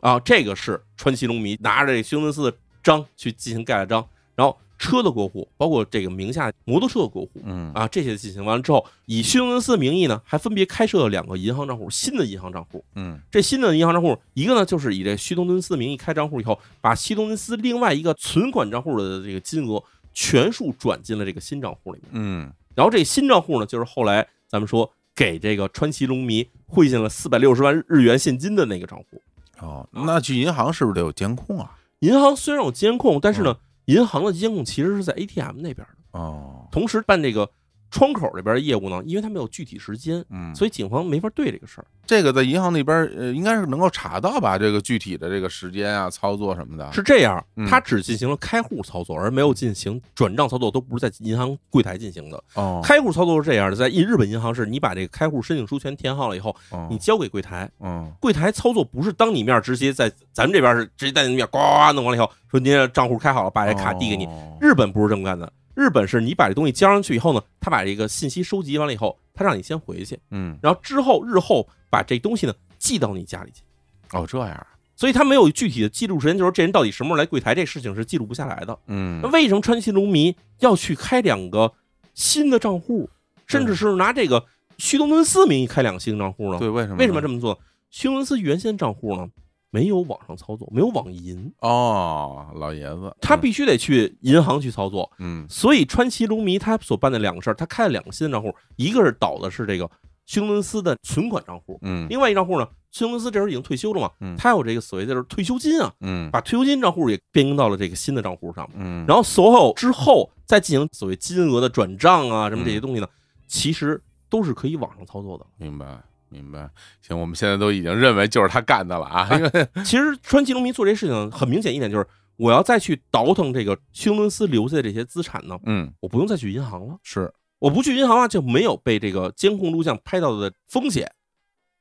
S1: 啊，这个是川崎龙迷拿着这个须东伦斯的章去进行盖了章，然后车的过户，包括这个名下摩托车的过户
S2: 嗯
S1: 啊，这些进行完了之后，以须东敦司的名义呢，还分别开设了两个银行账户，新的银行账户。
S2: 嗯
S1: 这新的银行账户，一个呢就是以这须东敦司的名义开账户以后，把须东敦司另外一个存款账户的这个金额全数转进了这个新账户里面。
S2: 嗯
S1: 然后这新账户呢，就是后来咱们说给这个川崎龙迷汇进了四百六十万日元现金的那个账户。
S2: 哦，那去银行是不是得有监控啊？
S1: 银行虽然有监控，但是呢，银行的监控其实是在 ATM 那边的。
S2: 哦，
S1: 同时办这个窗口这边的业务呢，因为他没有具体时间，
S2: 嗯，
S1: 所以警方没法对这个事儿。
S2: 这个在银行那边呃，应该是能够查到吧？这个具体的这个时间啊、操作什么的，
S1: 是这样
S2: 嗯，
S1: 他只进行了开户操作，而没有进行转账操作，都不是在银行柜台进行的。
S2: 哦，
S1: 开户操作是这样的，在日本银行是你把这个开户申请书全填好了以后，
S2: 哦
S1: 你交给柜台，
S2: 嗯
S1: 柜台操作不是当你面直接在咱们这边是直接在你面呱呱呱弄完了以后，说您的账户开好了，把这卡递给你。
S2: 哦
S1: 日本不是这么干的，日本是你把这东西交上去以后呢，他把这个信息收集完了以后，他让你先回去，
S2: 嗯
S1: 然后之后日后把这东西呢寄到你家里去。
S2: 哦这样，
S1: 所以他没有具体的记录时间，就是这人到底什么时候来柜台，这事情是记录不下来的。
S2: 嗯
S1: 那为什么川崎龙迷要去开两个新的账户，甚至是拿这个须东敦司名义开两个新账户呢？
S2: 对，为什么？
S1: 为什么这么做？须东敦司原先账户呢没有网上操作，没有网银，
S2: 哦，老爷子，
S1: 他必须得去银行去操作。
S2: 嗯
S1: 所以川崎龙迷他所办的两个事儿，他开了两个新的账户，一个是倒的是这个须东敦司的存款账户，
S2: 嗯
S1: 另外一账户呢，须东敦司这时候已经退休了嘛
S2: 嗯，
S1: 他有这个所谓的就是退休金啊，
S2: 嗯
S1: 把退休金账户也变更到了这个新的账户上。
S2: 嗯，
S1: 然后所有之后再进行所谓金额的转账啊，什么这些东西呢，其实都是可以网上操作的。
S2: 明白明白。行，我们现在都已经认为就是他干的了啊，因为 (laughs)
S1: 其实川崎龙迷做这事情很明显一点就是，我要再去倒腾这个休伦斯留下的这些资产呢，
S2: 嗯
S1: 我不用再去银行了。
S2: 是
S1: 我不去银行啊，就没有被这个监控录像拍到的风险。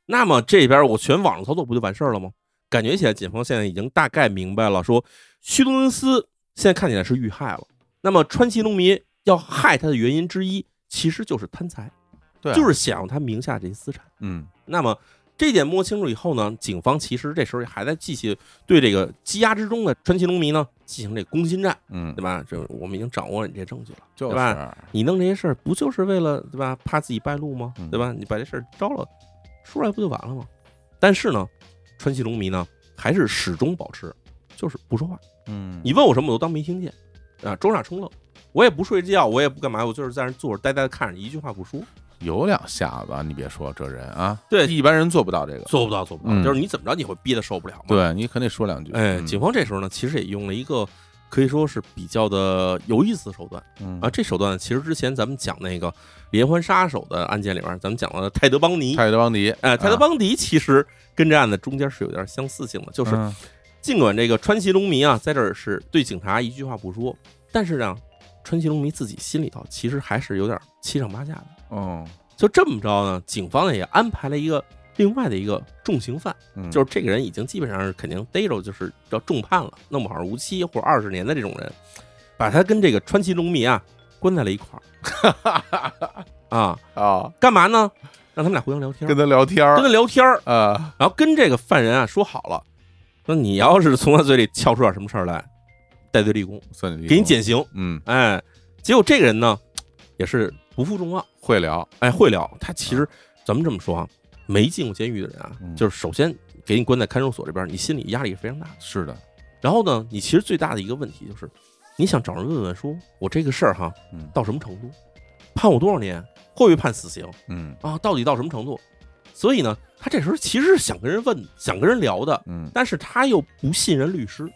S1: 那么这边我全网上操作不就完事儿了吗？感觉起来，警方现在已经大概明白了，说须东伦斯现在看起来是遇害了。那么川崎龙迷要害他的原因之一，其实就是贪财，就是想要他名下这些资产。
S2: 嗯
S1: 那么这点摸清楚以后呢，警方其实这时候还在继续对这个羁押之中的川崎龙迷呢进行这攻心战，
S2: 嗯
S1: 对，吧？这我们已经掌握了你这证据了。
S2: 就是
S1: 对吧你弄这些事儿不就是为了对吧？怕自己败露吗
S2: 嗯？
S1: 对吧？你把这事儿招了，说出来不就完了吗？但是呢，川崎龙迷呢还是始终保持就是不说话。
S2: 嗯，
S1: 你问我什么，我都当没听见，啊，装傻充愣。我也不睡觉，我也不干嘛，我就是在那坐着呆呆的看着，一句话不说。
S2: 有两下子，你别说这人啊，
S1: 对。
S2: 一般人做不到这个，
S1: 做不到，做不到，
S2: 嗯。
S1: 就是你怎么着你会憋得受不了嘛。，
S2: 对你肯定说两句，
S1: 哎，
S2: 嗯。
S1: 警方这时候呢，其实也用了一个可以说是比较的有意思的手段。
S2: 嗯。
S1: 啊。这手段其实之前咱们讲那个连环杀手的案件里边，咱们讲了泰德邦尼，
S2: 泰德邦迪，
S1: 哎，泰德
S2: 啊
S1: 邦迪其实跟这案子中间是有点相似性的，就是
S2: 嗯。
S1: 尽管这个川崎龙迷啊在这儿是对警察一句话不说，但是呢，川崎龙迷自己心里头其实还是有点七上八下的。
S2: 哦，
S1: 就这么着呢，警方呢也安排了一个另外的一个重刑犯，
S2: 嗯
S1: 就是这个人已经基本上是肯定逮着，就是要重判了，弄不好是无期或者二十年的这种人，把他跟这个川崎龙迷啊关在了一块儿 (laughs) 啊，
S2: 啊，
S1: 干嘛呢？让他们俩互相聊天，
S2: 跟他聊天儿
S1: 跟他聊天儿，
S2: 啊，
S1: 然后跟这个犯人啊说好了，说你要是从他嘴里撬出点什么事儿来，戴罪立功，
S2: 算你立功
S1: 给你减刑。
S2: 嗯
S1: 哎，结果这个人呢，也是不负众望，
S2: 会聊，
S1: 哎，会聊。他其实咱们这么说啊，没进过监狱的人啊，
S2: 嗯
S1: 就是首先给你关在看守所这边，你心里压力是非常大的。
S2: 是的，
S1: 然后呢，你其实最大的一个问题就是，你想找人问问说，我这个事儿哈
S2: 嗯
S1: 到什么程度，判我多少年，会不会判死刑
S2: 嗯
S1: 啊？到底到什么程度？所以呢，他这时候其实是想跟人问，想跟人聊的，
S2: 嗯
S1: 但是他又不信任律师，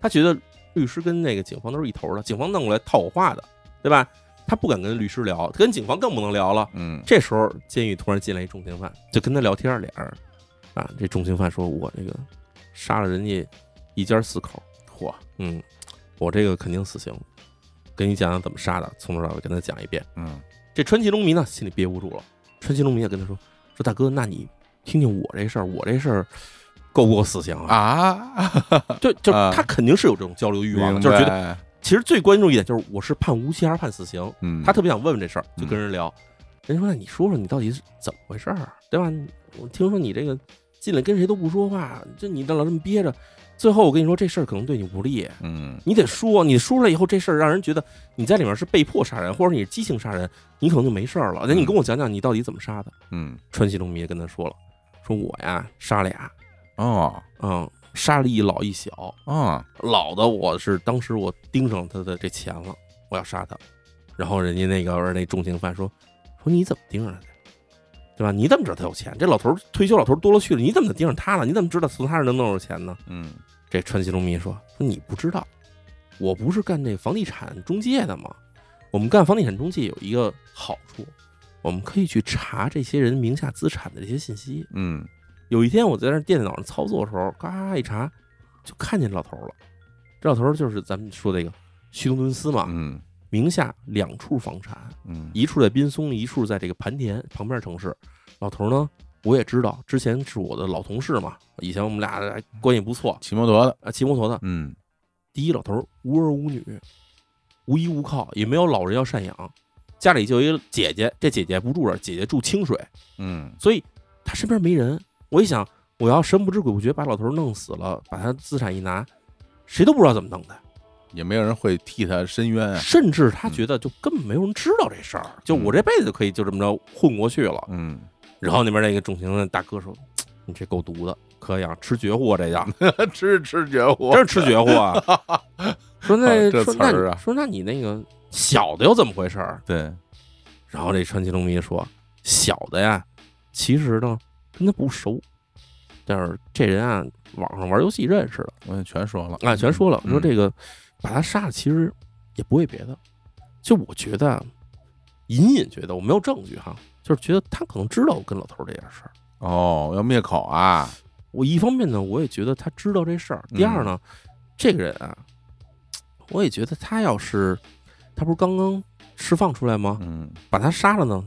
S1: 他觉得律师跟那个警方都是一头的，警方弄过来套我话的，对吧？他不敢跟律师聊，跟警方更不能聊了。
S2: 嗯
S1: 这时候监狱突然进来一重刑犯，就跟他聊天，俩人啊，这重刑犯说：“我这个杀了人家一家四口，
S2: 嚯，
S1: 嗯，我这个肯定死刑。跟你讲讲怎么杀的，从头到尾跟他讲一遍。
S2: 嗯
S1: 这川崎龙迷呢，心里憋不住了。川崎龙迷也跟他说：“说大哥，那你听听我这事儿，我这事儿够不够死刑啊？
S2: 啊，
S1: 就就
S2: 啊
S1: 他肯定是有这种交流欲望的，就是觉得
S2: 白
S1: 其实最关注一点就是我是判无期还是判死刑，
S2: 嗯，
S1: 他特别想问问这事儿，就跟人聊。人说：“那你说说你到底是怎么回事儿啊，对吧？我听说你这个进来跟谁都不说话，这你老这么憋着，最后我跟你说这事儿可能对你不利，
S2: 嗯。
S1: 你得说，你说出来以后这事儿让人觉得你在里面是被迫杀人，或者你是激情杀人，你可能就没事儿了。那你跟我讲讲你到底怎么杀的？”
S2: 嗯。
S1: 川西龙迷也跟他说了，说我呀杀俩，
S2: 哦。
S1: 嗯，杀了一老一小，
S2: 啊
S1: 老的我是当时我盯上他的这钱了，我要杀他。然后人家那个那重刑犯说说你怎么盯上他的？对吧？你怎么知道他有钱？这老头儿退休老头儿多了去了，你怎么能盯上他了？你怎么知道从他这能弄着钱呢？
S2: 嗯
S1: 这川崎龙迷说说你不知道，我不是干这房地产中介的吗？我们干房地产中介有一个好处，我们可以去查这些人名下资产的这些信息。
S2: 嗯
S1: 有一天我在那电脑上操作的时候，嘎一查，就看见这老头了。这老头就是咱们说这个旭东敦司嘛，
S2: 嗯
S1: 名下两处房产，
S2: 嗯
S1: 一处在滨松，一处在这个盘田旁边城市。老头呢，我也知道，之前是我的老同事嘛，以前我们俩还关系不错
S2: 骑摩托的，
S1: 啊，骑摩托的。
S2: 嗯
S1: 第一，老头无儿无女，无依无靠，也没有老人要赡养，家里就一个姐姐，这姐姐不住这儿，姐姐住清水，
S2: 嗯
S1: 所以他身边没人。我一想，我要神不知鬼不觉把老头弄死了，把他资产一拿，谁都不知道怎么弄的，
S2: 也没有人会替他伸冤啊，
S1: 甚至他觉得就根本没有人知道这事儿，就我这辈子就可以就这么着混过去了。
S2: 嗯，
S1: 然后那边那个重刑的大哥说：“你这够毒的，可以啊，(laughs) 吃绝户啊，这叫
S2: 吃吃绝户，
S1: 真是吃绝户啊。(laughs) ”说那
S2: 这
S1: 说那
S2: 词儿啊。
S1: 说那你那个小的又怎么回事儿？
S2: 对，
S1: 然后这川崎龙迷说：“小的呀，其实呢跟他不熟，但是这人啊，网上玩游戏认识的，
S2: 我也全说了，
S1: 啊，全说了，
S2: 嗯
S1: 说这个把他杀了，其实也不为别的，就我觉得啊，隐隐觉得我没有证据哈，就是觉得他可能知道我跟老头儿这件事儿。
S2: 哦，要灭口啊，
S1: 我一方面呢，我也觉得他知道这事儿；第二呢，这个人啊，我也觉得他要是他不是刚刚释放出来吗？
S2: 嗯
S1: 把他杀了呢，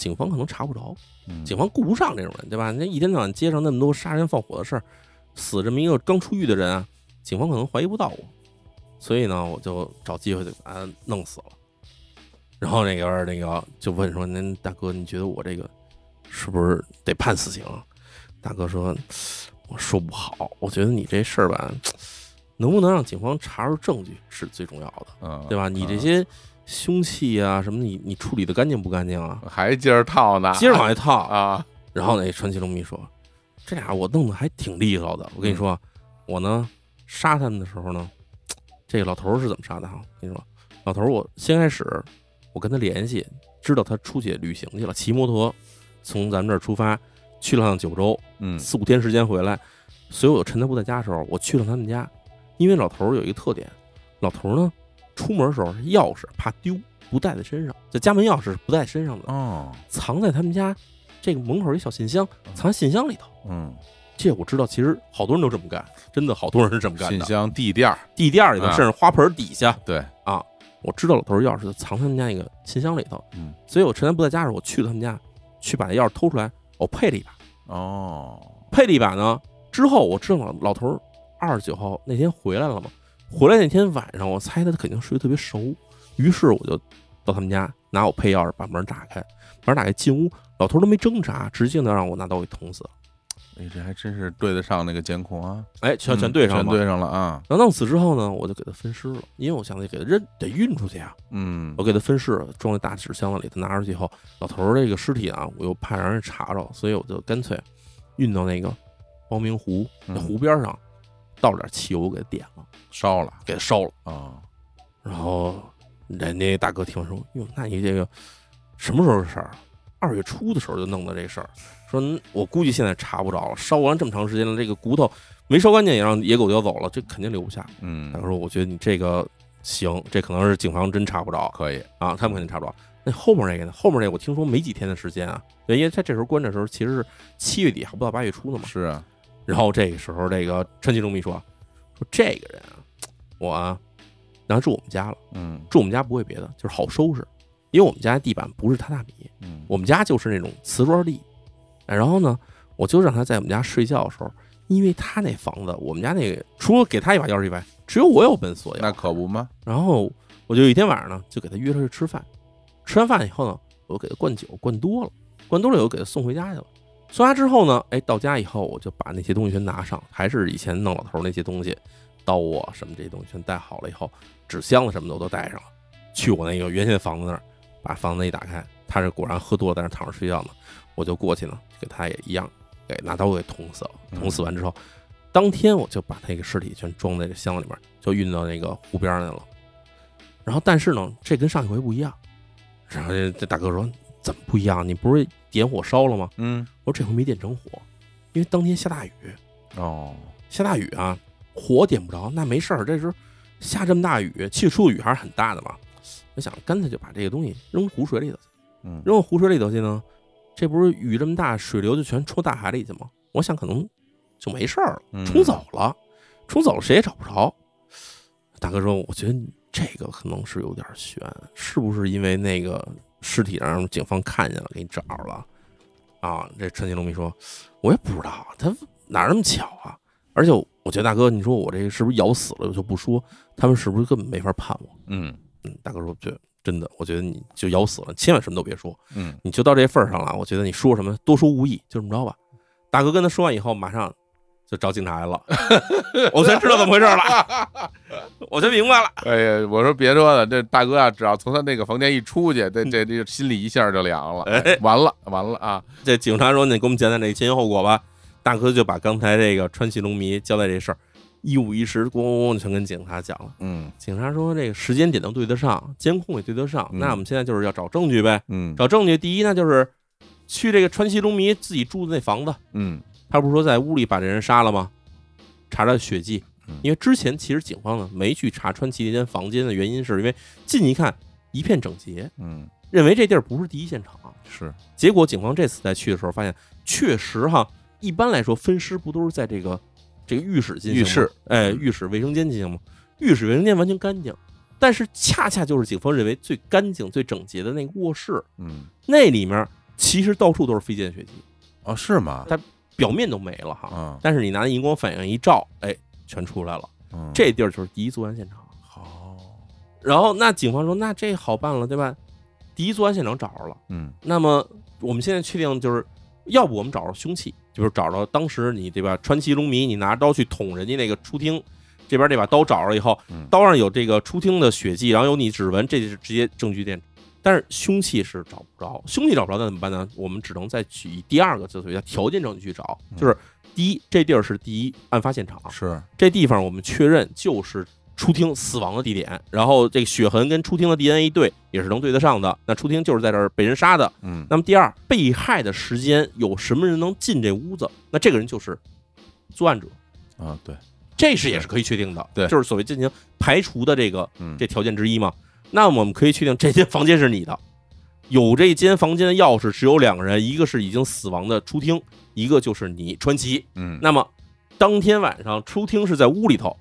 S1: 警方可能查不着，
S2: 嗯，
S1: 警方顾不上这种人，对吧？那一天到晚街上那么多杀人放火的事儿，死这么一个刚出狱的人啊，警方可能怀疑不到我，所以呢，我就找机会就把他弄死了。然后那个那个就问说：“您大哥，你觉得我这个是不是得判死刑啊？”大哥说：“我说不好，我觉得你这事儿吧，能不能让警方查出证据是最重要的，
S2: 嗯，
S1: 对吧？你这
S2: 嗯
S1: 些凶器啊什么的，你你处理的干净不干净啊？
S2: 还接着套呢，
S1: 接着往外套。
S2: 啊，(laughs)
S1: 然后那传奇龙迷说：“这俩我弄得还挺利索的。我跟你说，我呢杀他们的时候呢，这个老头儿是怎么杀的哈？我跟你说，老头儿我先开始我跟他联系，知道他出去旅行去了，骑摩托从咱们这儿出发去了趟九州，
S2: 嗯
S1: 四五天时间回来。所以我趁他不在家的时候，我去了他们家，因为老头儿有一个特点，老头儿呢出门的时候钥匙怕丢，不带在身上，这家门钥匙是不带身上的，
S2: 哦，
S1: 藏在他们家这个门口一小信箱，藏在信箱里头。
S2: 嗯，
S1: 这我知道，其实好多人都这么干，真的好多人是这么干的。
S2: 信箱地垫儿，
S1: 地垫儿里头，
S2: 啊
S1: 甚至花盆底下，
S2: 对，啊
S1: 我知道老头儿钥匙就藏他们家那个信箱里头。
S2: 嗯，
S1: 所以我趁他不在家的时候，我去了他们家，去把那钥匙偷出来，我配了一把，
S2: 哦，
S1: 配了一把呢。之后我知道老老头儿二十九号那天回来了嘛，回来那天晚上，我猜他肯定睡得特别熟，于是我就到他们家拿我配钥匙把门打开，门打开进屋，老头儿都没挣扎，直接能让我拿刀给捅死了。
S2: 哎，这还真是对得上那个监控啊，
S1: 哎，全全
S2: 嗯
S1: 对上。
S2: 全对上了啊，
S1: 然后弄死之后呢，我就给他分尸了，因为我想得给他扔得运出去啊。
S2: 嗯
S1: 我给他分尸，装在大纸箱子里，他拿出去以后，老头儿这个尸体啊，我又怕让人查着，所以我就干脆运到那个光明湖湖边上，倒了点汽油给他点了，
S2: 烧了
S1: 给他烧了。
S2: 啊，
S1: 然后人家大哥听完说：“哟，那你这个什么时候的事儿？二月初的时候就弄的这事儿。说嗯我估计现在查不着了，烧完这么长时间了，这个骨头没烧干净也让野狗叼走了，这肯定留不下。”
S2: 嗯
S1: 大哥，说：“我觉得你这个行，这可能是警方真查不着
S2: 可以，
S1: 啊，他们肯定查不着。那后面那个呢？后面那个我听说没几天的时间啊，因为他这时候关的时候其实是七月底还不到八月初呢嘛。
S2: 是啊，
S1: 然后这个时候，这个陈其忠秘说说这个人啊，我啊，然后住我们家了。”
S2: 嗯
S1: 住我们家不会别的，就是好收拾，因为我们家地板不是榻榻米，
S2: 嗯
S1: 我们家就是那种瓷砖地。哎然后呢，我就让他在我们家睡觉的时候，因为他那房子，我们家那个除了给他一把钥匙以外，只有我有本锁钥那。
S2: 可不吗？
S1: 然后我就有一天晚上呢，就给他约出去吃饭，吃完饭以后呢，我就给他灌酒，灌多了，灌多了以后给他送回家去了。送家之后呢，哎，到家以后我就把那些东西全拿上，还是以前弄老头那些东西，刀啊什么这些东西全带好了以后，纸箱子什么的我都带上了，去我那个原先的房子那儿，把房子一打开，他是果然喝多了，在那躺着睡觉呢，我就过去呢，给他也一样，给拿刀给捅死了。捅死完之后，当天我就把那个尸体全装在这箱子里面，就运到那个湖边儿去了。然后，但是呢，这跟上一回不一样。然后这这大哥说：“怎么不一样？你不是点火烧了吗
S2: 嗯？”
S1: 我说：“这回没点成火，因为当天下大雨，
S2: 哦，
S1: 下大雨啊，火点不着。那没事儿，这时候下这么大雨，气出的雨还是很大的嘛。我想干脆就把这个东西扔湖水里头去。
S2: 嗯
S1: 扔到湖水里头去呢，这不是雨这么大，水流就全冲大海里去吗？我想可能就没事儿了，
S2: 嗯
S1: 冲走了，冲走了谁也找不着。大哥说：“我觉得你这个可能是有点悬，是不是因为那个尸体让警方看见了，给你找着了？”啊，这陈金龙迷说：“我也不知道，他哪那么巧啊？而且我觉得大哥，你说我这个是不是咬死了？我就不说，他们是不是根本没法判我？”
S2: 嗯
S1: 嗯，大哥说：“对，真的，我觉得你就咬死了，千万什么都别说。”
S2: 嗯
S1: 你就到这份儿上了，我觉得你说什么多说无益，就这么着吧。大哥跟他说完以后，马上就找警察来了，(laughs) 我全知道怎么回事了，(laughs) 我全明白了。
S2: 哎呀，我说别说了，这大哥啊，只要从他那个房间一出去，这这这心里一下就凉了，
S1: 哎
S2: 完了完了啊，
S1: 这警察说：“你给我们讲讲这前因后果吧。”大哥就把刚才这个川崎龙迷交代这事儿一五一十，咣咣咣全跟警察讲了。
S2: 嗯。
S1: 警察说：“这个时间点能对得上，监控也对得上，
S2: 嗯。
S1: 那我们现在就是要找证据呗。
S2: 嗯。
S1: 找证据，第一呢就是去这个川崎龙迷自己住的那房子，
S2: 嗯。
S1: 他不是说在屋里把这人杀了吗？查查血迹。
S2: 嗯，
S1: 因为之前其实警方呢没去查川崎那间房间的原因，是因为进一看一片整洁，
S2: 嗯，
S1: 认为这地儿不是第一现场。
S2: 是，
S1: 结果警方这次再去的时候，发现确实哈，一般来说分尸不都是在这个这个浴室进行吗
S2: 浴室，
S1: 哎，浴室卫生间进行吗？浴室卫生间完全干净，但是恰恰就是警方认为最干净、最整洁的那个卧室，
S2: 嗯
S1: 那里面其实到处都是飞溅血迹，
S2: 哦是吗？
S1: 它表面都没了哈。
S2: 啊
S1: 但是你拿荧光反应一照，哎，全出来了。
S2: 嗯
S1: 这地儿就是第一作案现场。
S2: 好，
S1: 然后那警方说，那这好办了，对吧？第一作案现场找着了，
S2: 嗯
S1: 那么我们现在确定就是，要不我们找着凶器，就是找着当时你对吧？川崎龙迷，你拿刀去捅人家那个出厅，这边这把刀找着以后
S2: 嗯，
S1: 刀上有这个出厅的血迹，然后有你指纹，这就是直接证据链。但是凶器是找不着，凶器找不着，那怎么办呢？我们只能再举第二个，就属于叫条件证据去找，就是第一，这地儿是第一案发现场，
S2: 是，
S1: 这地方我们确认就是出厅死亡的地点，然后这个血痕跟出厅的 DNA 一对，也是能对得上的。那出厅就是在这儿被人杀的。
S2: 嗯
S1: 那么第二，被害的时间有什么人能进这屋子？那这个人就是作案者，
S2: 啊对，
S1: 这是也是可以确定的。
S2: 对
S1: 就是所谓进行排除的这个
S2: 嗯
S1: 这条件之一嘛。那我们可以确定这间房间是你的，有这间房间的钥匙只有两个人，一个是已经死亡的出听，一个就是你川崎。
S2: 嗯
S1: 那么当天晚上出听是在屋里头，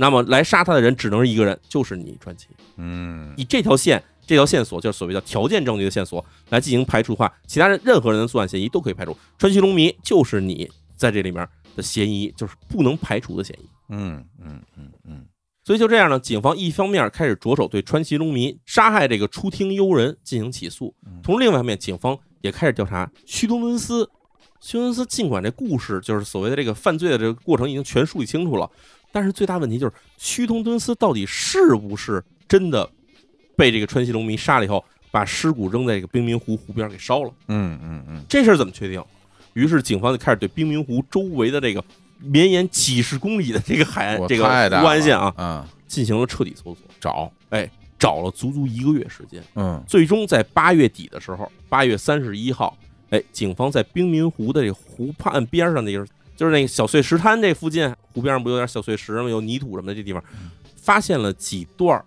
S1: 那么来杀他的人只能是一个人，就是你传奇。
S2: 嗯
S1: 以这条线，这条线索，就是所谓的条件证据的线索来进行排除的话，其他人任何人的作案嫌疑都可以排除。川崎龙迷就是你在这里面的嫌疑，就是不能排除的嫌疑。
S2: 嗯嗯嗯嗯
S1: 所以就这样呢，警方一方面开始着手对川崎龙迷杀害这个出庭幽人进行起诉，同时另外一方面，警方也开始调查须东敦司。须东敦司尽管这故事就是所谓的这个犯罪的这个过程已经全梳理清楚了，但是最大问题就是须东敦司到底是不是真的被这个川西龙迷杀了以后，把尸骨扔在这个冰明湖湖边给烧了？
S2: 嗯嗯嗯
S1: 这事儿怎么确定？于是警方就开始对冰明湖周围的这个绵延几十公里的这个海岸这个湖岸线啊，
S2: 嗯，
S1: 进行了彻底搜索。
S2: 找，哎
S1: 找了足足一个月时间，
S2: 嗯
S1: 最终在八月底的时候，八月三十一号，哎，警方在冰明湖的这个湖畔边上那个，就是那个小碎石滩这附近，湖边上不有点小碎石吗？有泥土什么的，这地方发现了几段儿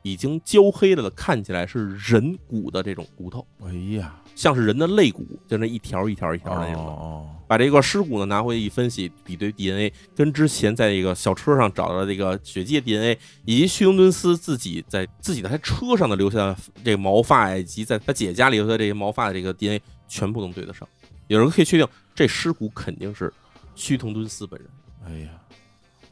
S1: 已经焦黑了的，看起来是人骨的这种骨头，
S2: 哎呀，
S1: 像是人的肋骨，就那一条一条一条的那种的。
S2: 哦
S1: 把这个尸骨呢拿回去一分析，比对 DNA，跟之前在这个小车上找到的这个血迹的 DNA，以及旭东敦斯自己在自己的他车上的留下的这个毛发，以及在他姐家里留下的这些毛发的这个 DNA，全部能对得上。有人可以确定，这尸骨肯定是须藤敦斯本人。
S2: 哎呀，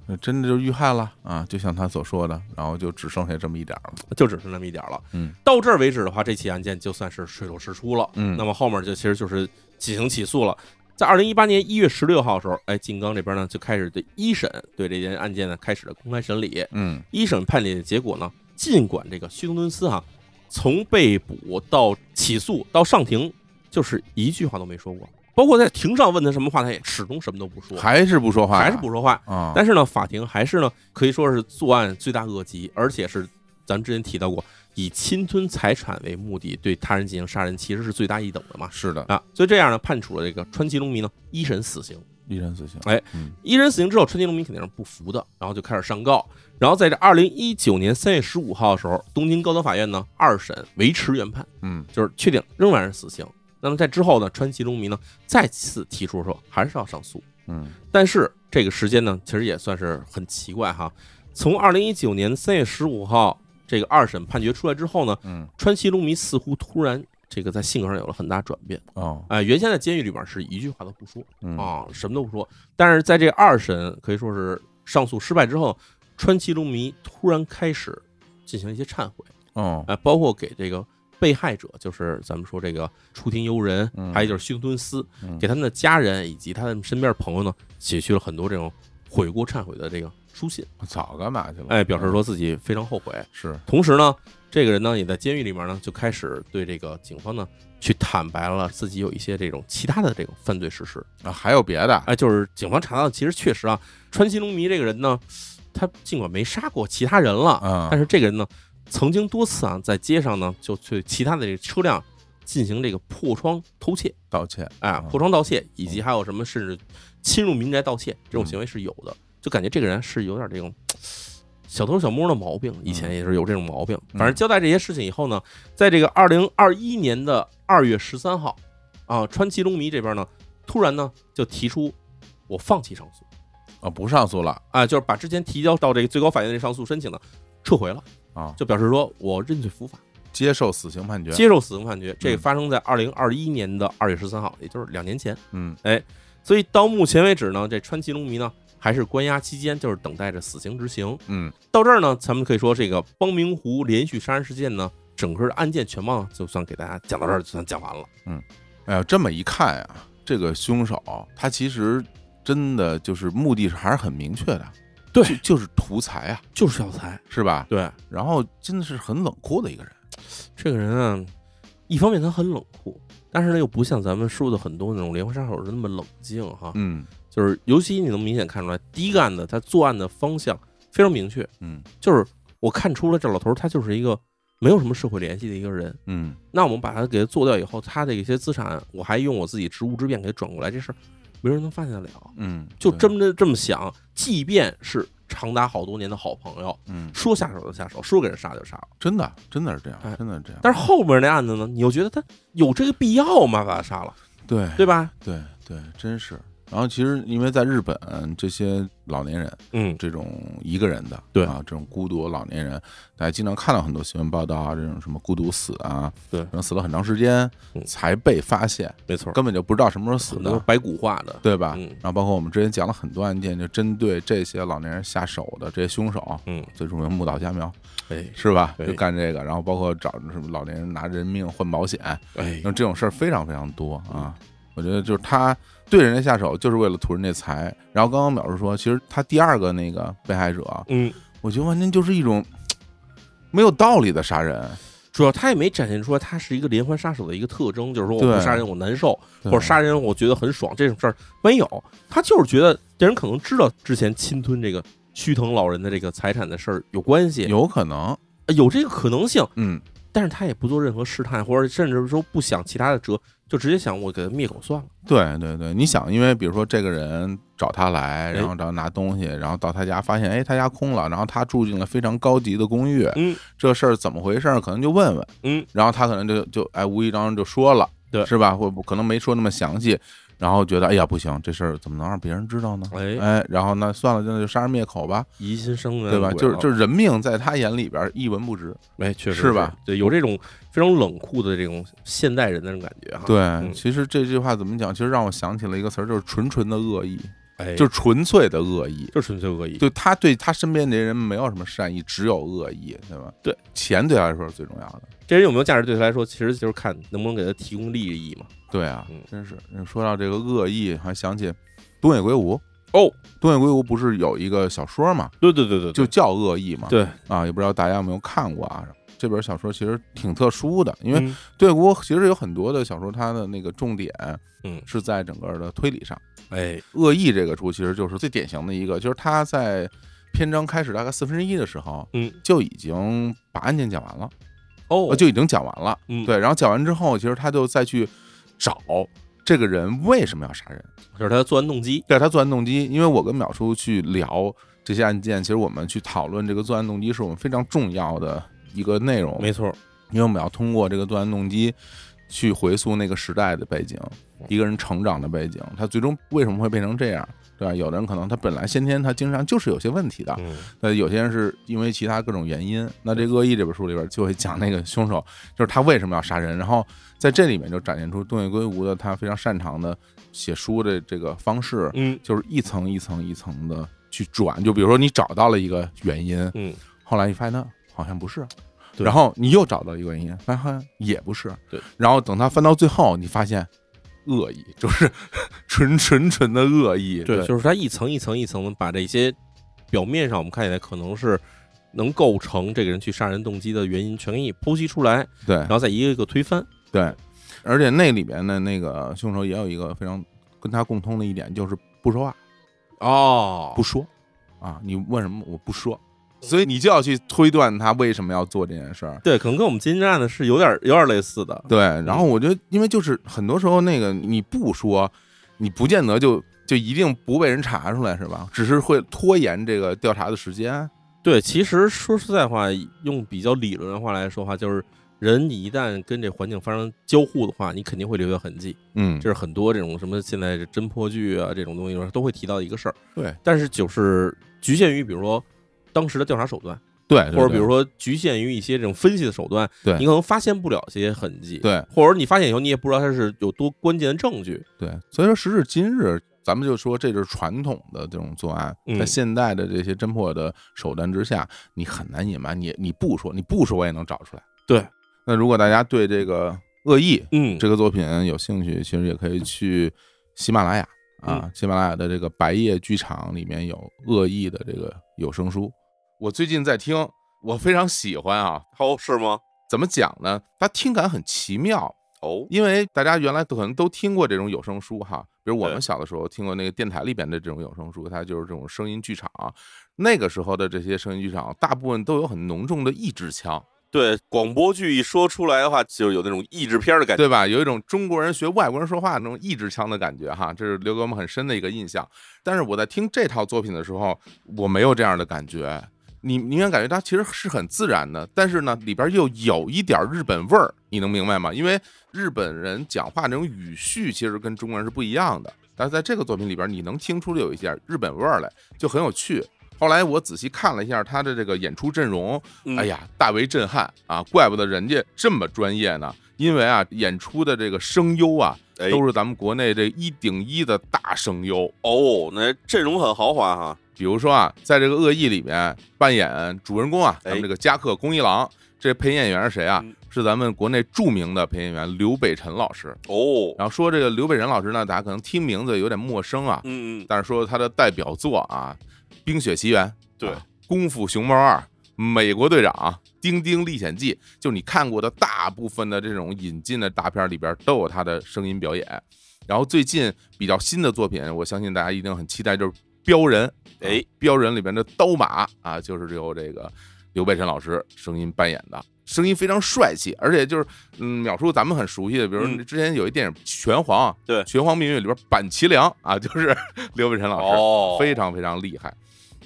S2: 那真的就遇害了啊！就像他所说的，然后就只剩下这么一点儿了。
S1: 就只剩那么一点儿了。
S2: 嗯，
S1: 到这儿为止的话，这起案件就算是水落石出了。
S2: 嗯
S1: 那么后面就其实就是进行起诉了。在二零一八年一月十六号的时候，哎，静冈这边呢就开始对一审对这件案件呢开始了公开审理。
S2: 嗯
S1: 一审判理的结果呢，尽管这个须藤敦司哈，从被捕到起诉到上庭，就是一句话都没说过，包括在庭上问他什么话，他也始终什么都不说，
S2: 还是不说话呀，
S1: 还是不说话。
S2: 啊？
S1: 但是呢，法庭还是呢，可以说是作案罪大恶极，而且是咱之前提到过，以侵吞财产为目的对他人进行杀人，其实是罪大一等的嘛。
S2: 是的，
S1: 啊，所以这样呢，判处了这个川崎龙迷呢一审死刑。
S2: 一人死刑。
S1: 哎
S2: 嗯
S1: 一审死刑之后，川崎龙民肯定是不服的，然后就开始上告。然后在这二零一九年三月十五号的时候，东京高等法院呢二审维持原判，
S2: 嗯
S1: 就是确定仍然是死刑。那么在之后呢，川崎龙迷呢再次提出说还是要上诉，
S2: 嗯
S1: 但是这个时间呢，其实也算是很奇怪哈。从二零一九年三月十五号这个二审判决出来之后呢，
S2: 嗯
S1: 川崎龙迷似乎突然这个在性格上有了很大转变。
S2: 哦
S1: 哎、原先在监狱里边是一句话都不说
S2: 嗯
S1: 啊，什么都不说。但是在这二审可以说是上诉失败之后，川崎龙迷突然开始进行一些忏悔，
S2: 哦
S1: 哎、包括给这个被害者，就是咱们说这个出庭游人，
S2: 嗯
S1: 还有就是休敦司，
S2: 嗯
S1: 给他们的家人以及他们身边的朋友呢，写去了很多这种悔过忏悔的这个书信，
S2: 早干嘛去了？
S1: 哎，表示说自己非常后悔。
S2: 是
S1: 同时呢，这个人呢也在监狱里面呢就开始对这个警方呢去坦白了自己有一些这种其他的这种犯罪事实。
S2: 啊，还有别的？
S1: 哎，就是警方查到，其实确实啊，川崎龙迷这个人呢，他尽管没杀过其他人了，
S2: 嗯
S1: 但是这个人呢，曾经多次啊在街上呢就对其他的这个车辆进行这个破窗偷窃，
S2: 盗窃
S1: 哎，
S2: 嗯
S1: 破窗盗窃，以及还有什么甚至侵入民宅盗窃这种行为是有的，就感觉这个人是有点这种。小偷小摸的毛病，以前也是有这种毛病。
S2: 嗯
S1: 反正交代这些事情以后呢，在这个二零二一年的二月十三号，啊，川崎龙迷这边呢，突然呢就提出我放弃上诉，
S2: 啊，不上诉了。
S1: 啊，就是把之前提交到这个最高法院的上诉申请呢撤回了，
S2: 啊，
S1: 就表示说我认罪伏法，
S2: 接受死刑判决。
S1: 接受死刑判决。这发生在二零二一年的二月十三号，也就是两年前。
S2: 嗯哎
S1: 所以到目前为止呢，这川崎龙迷呢还是关押期间，就是等待着死刑执行。
S2: 嗯
S1: 到这儿呢，咱们可以说这个邦明湖连续杀人事件呢，整个的案件全貌就算给大家讲到这儿，就算讲完了。
S2: 嗯哎呀，这么一看呀，这个凶手他其实真的就是目的是还是很明确的，
S1: 对
S2: 就就是图财啊，
S1: 就是要财。
S2: 是吧？
S1: 对，
S2: 然后真的是很冷酷的一个人。
S1: 这个人啊，一方面他很冷酷，但是呢又不像咱们说的很多那种连环杀手是那么冷静哈。
S2: 嗯
S1: 就是尤其你能明显看出来，第一个案子他作案的方向非常明确，
S2: 嗯
S1: 就是我看出了这老头儿他就是一个没有什么社会联系的一个人。
S2: 嗯
S1: 那我们把他给他做掉以后，他的一些资产，我还用我自己职务之便给他转过来，这事儿没人能发现得了。
S2: 嗯，
S1: 就
S2: 对
S1: 真的这么想，即便是长达好多年的好朋友，
S2: 嗯，
S1: 说下手就下手，说给人杀就杀了。
S2: 真的真的是这样
S1: 哎，
S2: 真的是这样。
S1: 但是后面那案子呢，你又觉得他有这个必要吗？把他杀了，
S2: 对
S1: 对吧？
S2: 对对，真是然后其实因为在日本这些老年人，
S1: 嗯，
S2: 这种一个人的，
S1: 对
S2: 啊，这种孤独老年人，大家经常看到很多新闻报道啊，这种什么孤独死啊，
S1: 对
S2: 可能死了很长时间
S1: 嗯
S2: 才被发现，
S1: 没错，
S2: 根本就不知道什么时候死的，
S1: 白骨化的，
S2: 对吧？
S1: 嗯
S2: 然后包括我们之前讲了很多案件，就针对这些老年人下手的这些凶手，
S1: 嗯，
S2: 最著名木岛佳苗
S1: 哎
S2: 是吧？就干这个，然后包括找什么老年人拿人命换保险，
S1: 哎
S2: 那，这种事儿非常非常多啊。我觉得就是他对人家下手，就是为了图人家财。然后刚刚表示说，其实他第二个那个被害者，
S1: 嗯，
S2: 我觉得完全就是一种没有道理的杀人，
S1: 主要他也没展现出来他是一个连环杀手的一个特征，就是说我不杀人我难受，或者杀人我觉得很爽，这种事儿没有。他就是觉得这人可能知道之前侵吞这个虚藤老人的这个财产的事儿有关系，
S2: 有可能，
S1: 有这个可能性，
S2: 嗯，
S1: 但是他也不做任何试探，或者甚至说不想其他的辙，就直接想我给他灭口算了。
S2: 对对对，你想，因为比如说这个人找他来，
S1: 哎
S2: 然后找他拿东西，然后到他家发现，哎，他家空了，然后他住进了非常高级的公寓，
S1: 嗯
S2: 这事儿怎么回事儿？可能就问问，
S1: 嗯，
S2: 然后他可能就就哎无意当中就说了，
S1: 对
S2: 是吧？或可能没说那么详细，然后觉得哎呀不行，这事儿怎么能让别人知道呢？
S1: 哎，
S2: 哎，然后那算了，那就杀人灭口吧，
S1: 疑心生的
S2: 对吧？就是就是人命在他眼里边一文不值，
S1: 哎，确实
S2: 是吧？
S1: 对，有这种非常冷酷的这种现代人的那种感觉哈。，
S2: 对，其实这句话怎么讲？其实让我想起了一个词儿，就是纯纯的恶意，
S1: 哎，
S2: 就是纯粹的恶意。
S1: 就纯粹恶意。
S2: 就他对他身边的人没有什么善意，只有恶意，对吧？
S1: 对，
S2: 钱对他来说是最重要的。
S1: 这人有没有价值，对他来说，其实就是看能不能给他提供利益嘛。
S2: 对啊
S1: 嗯，
S2: 真是。说到这个恶意，还想起东野圭吾。
S1: 哦，
S2: 东野圭吾不是有一个小说嘛，
S1: 对对对对，
S2: 就叫《恶意》嘛。
S1: 对，
S2: 啊，也不知道大家有没有看过啊？这本小说其实挺特殊的，因为
S1: 嗯
S2: 东野圭吾其实有很多的小说，它的那个重点
S1: 嗯，
S2: 是在整个的推理上。
S1: 哎，
S2: 恶意这个书其实就是最典型的一个，就是他在篇章开始大概四分之一的时候，
S1: 嗯，
S2: 就已经把案件讲完了，
S1: 哦
S2: 呃，就已经讲完了。
S1: 嗯，
S2: 对，然后讲完之后，其实他就再去找这个人为什么要杀人，
S1: 就是他的作案动机。
S2: 对他作案动机。因为我跟淼叔去聊这些案件，其实我们去讨论这个作案动机，是我们非常重要的一个内容。
S1: 没错，
S2: 因为我们要通过这个作案动机去回溯那个时代的背景，一个人成长的背景，他最终为什么会变成这样，对吧？有的人可能他本来先天他精神上就是有些问题的，
S1: 嗯，
S2: 那有些人是因为其他各种原因。那这《恶意》这本书里边就会讲那个凶手，就是他为什么要杀人，然后在这里面就展现出东野圭吾的他非常擅长的写书的这个方式，
S1: 嗯
S2: 就是一层一层一层的去转。就比如说你找到了一个原因，
S1: 嗯，
S2: 后来你发现它好像不是，
S1: 对
S2: 然后你又找到一个原因，发现好像也不是，
S1: 对，
S2: 然后等他翻到最后，你发现恶意，就是纯纯纯的恶意，
S1: 对，
S2: 对
S1: 就是他一层一层一层的把这些表面上我们看起来可能是能构成这个人去杀人动机的原因全给你剖析出来，
S2: 对
S1: 然后再一个一个推翻。
S2: 对，而且那里边的那个凶手也有一个非常跟他共通的一点，就是不说话，
S1: 哦
S2: 不说啊，你问什么我不说，所以你就要去推断他为什么要做这件事儿。
S1: 对，可能跟我们今天案的是有点有点类似的。
S2: 对，然后我觉得，因为就是很多时候那个你不说，你不见得就就一定不被人查出来，是吧？只是会拖延这个调查的时间。
S1: 对，其实说实在话，用比较理论的话来说话，就是人你一旦跟这环境发生交互的话，你肯定会留下痕迹。
S2: 嗯
S1: 这是很多这种什么现在这侦破剧啊这种东西都会提到的一个事儿。
S2: 对
S1: 但是就是局限于比如说当时的调查手段，
S2: 对，
S1: 或者比如说局限于一些这种分析的手段，
S2: 对
S1: 你可能发现不了这些痕迹。
S2: 对
S1: 或者你发现以后，你也不知道它是有多关键的证据。
S2: 对，所以说时至今日，咱们就说这就是传统的这种作案，
S1: 嗯
S2: 在现代的这些侦破的手段之下，你很难隐瞒，你你不说，你不说我也能找出来。
S1: 对，
S2: 那如果大家对这个恶意
S1: 嗯，
S2: 这个作品有兴趣，其实也可以去喜马拉雅
S1: 嗯
S2: 啊，喜马拉雅的这个白夜剧场里面有恶意的这个有声书。我最近在听，我非常喜欢啊。
S1: 哦，是吗？
S2: 怎么讲呢？它听感很奇妙，
S1: 哦，
S2: 因为大家原来可能都听过这种有声书哈，比如我们小的时候听过那个电台里边的这种有声书，它就是这种声音剧场。那个时候的这些声音剧场，大部分都有很浓重的意志腔，
S1: 对，广播剧一说出来的话，就有那种译制片的感觉。
S2: 对吧？有一种中国人学外国人说话那种意志腔的感觉哈，这是留给我们很深的一个印象。但是我在听这套作品的时候，我没有这样的感觉。你你应该感觉它其实是很自然的，但是呢，里边又有一点日本味儿，你能明白吗？因为日本人讲话那种语序其实跟中国人是不一样的。但是在这个作品里边，你能听出有一点日本味儿来，就很有趣。后来我仔细看了一下他的这个演出阵容，
S1: 嗯
S2: 哎呀，大为震撼啊！怪不得人家这么专业呢，因为啊，演出的这个声优啊，
S3: 哎
S2: 都是咱们国内这一顶一的大声优。
S3: 哦，那阵容很豪华哈。
S2: 比如说啊，在这个恶意里面扮演主人公啊，
S3: 哎
S2: 咱们这个加克公一郎，这配音演员是谁啊？
S3: 嗯
S2: 是咱们国内著名的配音演员刘北辰老师。
S3: 哦，
S2: 然后说这个刘北辰老师呢，大家可能听名字有点陌生啊，
S3: 嗯嗯，
S2: 但是说他的代表作啊，《冰雪奇缘》
S3: 对
S2: 啊功夫熊猫二》《美国队长》《丁丁历险记》，就你看过的大部分的这种引进的大片里边都有他的声音表演。然后最近比较新的作品，我相信大家一定很期待，就是《镖人》。
S3: 哎，《
S2: 镖人》里边的刀马啊，就是由这个刘北辰老师声音扮演的。声音非常帅气，而且就是，嗯，秒叔咱们很熟悉的，比如
S3: 嗯
S2: 之前有一电影《拳皇》，
S3: 对《
S2: 拳皇命运》里边板崎良啊，就是 (laughs) 刘北辰老师，
S3: 哦
S2: 非常非常厉害。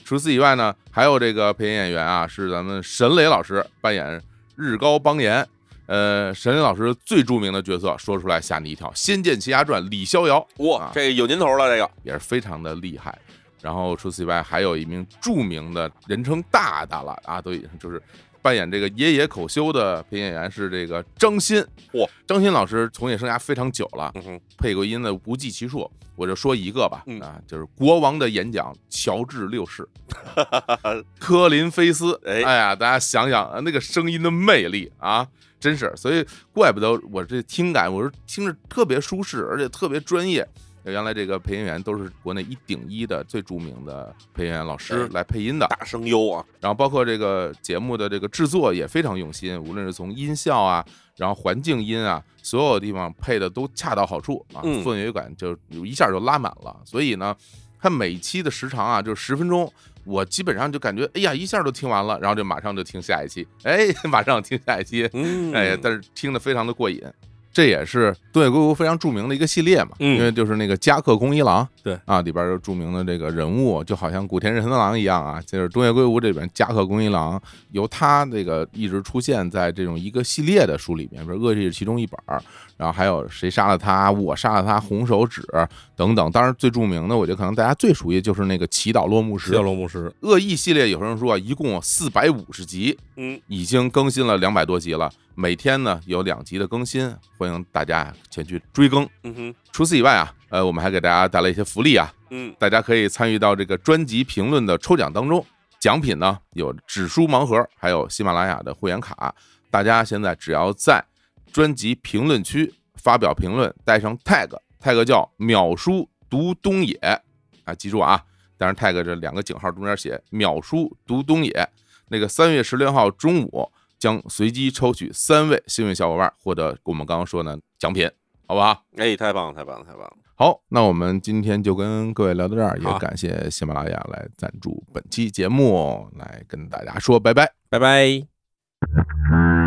S2: 除此以外呢，还有这个配音演员啊，是咱们沈磊老师扮演日高邦彦。呃，沈磊老师最著名的角色，说出来吓你一跳，《仙剑奇侠传》李逍遥
S3: 哇
S2: 啊，
S3: 这个有年头了，这个
S2: 也是非常的厉害。然后除此以外，还有一名著名的人称大大了啊，都已经就是扮演这个爷爷口修的配音演员是这个张鑫。
S3: 嚯，
S2: 张鑫老师从业生涯非常久了，
S3: 嗯，
S2: 配过音的不计其数，我就说一个吧，
S3: 嗯。
S2: 啊，就是国王的演讲，乔治六世，(laughs) 科林菲斯，
S3: 哎。
S2: 哎呀，大家想想啊那个声音的魅力啊，真是，所以怪不得我这听感，我是听着特别舒适，而且特别专业。原来这个配音员都是国内一顶一的最著名的配音员老师
S3: 哎
S2: 来配音的，
S3: 大声优啊，
S2: 然后包括这个节目的这个制作也非常用心，无论是从音效啊，然后环境音啊，所有地方配的都恰到好处啊，
S3: 嗯
S2: 氛围感就一下就拉满了。所以呢，它每期的时长啊就十分钟，我基本上就感觉哎呀一下都听完了，然后就马上就听下一期，哎，(laughs) 马上听下一期，
S3: 嗯，
S2: 哎，但是听得非常的过瘾。这也是东野圭吾非常著名的一个系列嘛，
S1: 嗯
S2: 因为就是那个加克公一郎，
S1: 对
S2: 啊，里边有著名的这个人物，就好像古田任三郎一样啊，就是东野圭吾这边加克公一郎，由他这个一直出现在这种一个系列的书里面，比如《恶意》是其中一本儿，然后还有谁杀了他，我杀了他，红手指等等。当然最著名的，我觉得可能大家最熟悉就是那个祈祷落幕时。
S1: 祈祷落幕时，
S2: 恶意系列有声书啊，一共四百五十集，
S3: 嗯，
S2: 已经更新了两百多集了，每天呢有两集的更新，欢迎大家前去追更。
S3: 嗯哼，
S2: 除此以外啊，呃，我们还给大家带来一些福利啊，
S3: 嗯，
S2: 大家可以参与到这个专辑评论的抽奖当中。奖品呢有纸书盲盒，还有喜马拉雅的会员卡。大家现在只要在专辑评论区发表评论，带上 tag，tag 叫“秒叔读东野”，啊，记住啊，当然 tag 这两个井号中间写“秒叔读东野”。那个三月十六号中午将随机抽取三位幸运小伙伴获得我们刚刚说的奖品，好不好？
S3: 哎，太棒了，太棒了，太棒了，
S2: 好，那我们今天就跟各位聊到这儿，也感谢喜马拉雅来赞助本期节目，来跟大家说拜拜。
S1: 拜拜。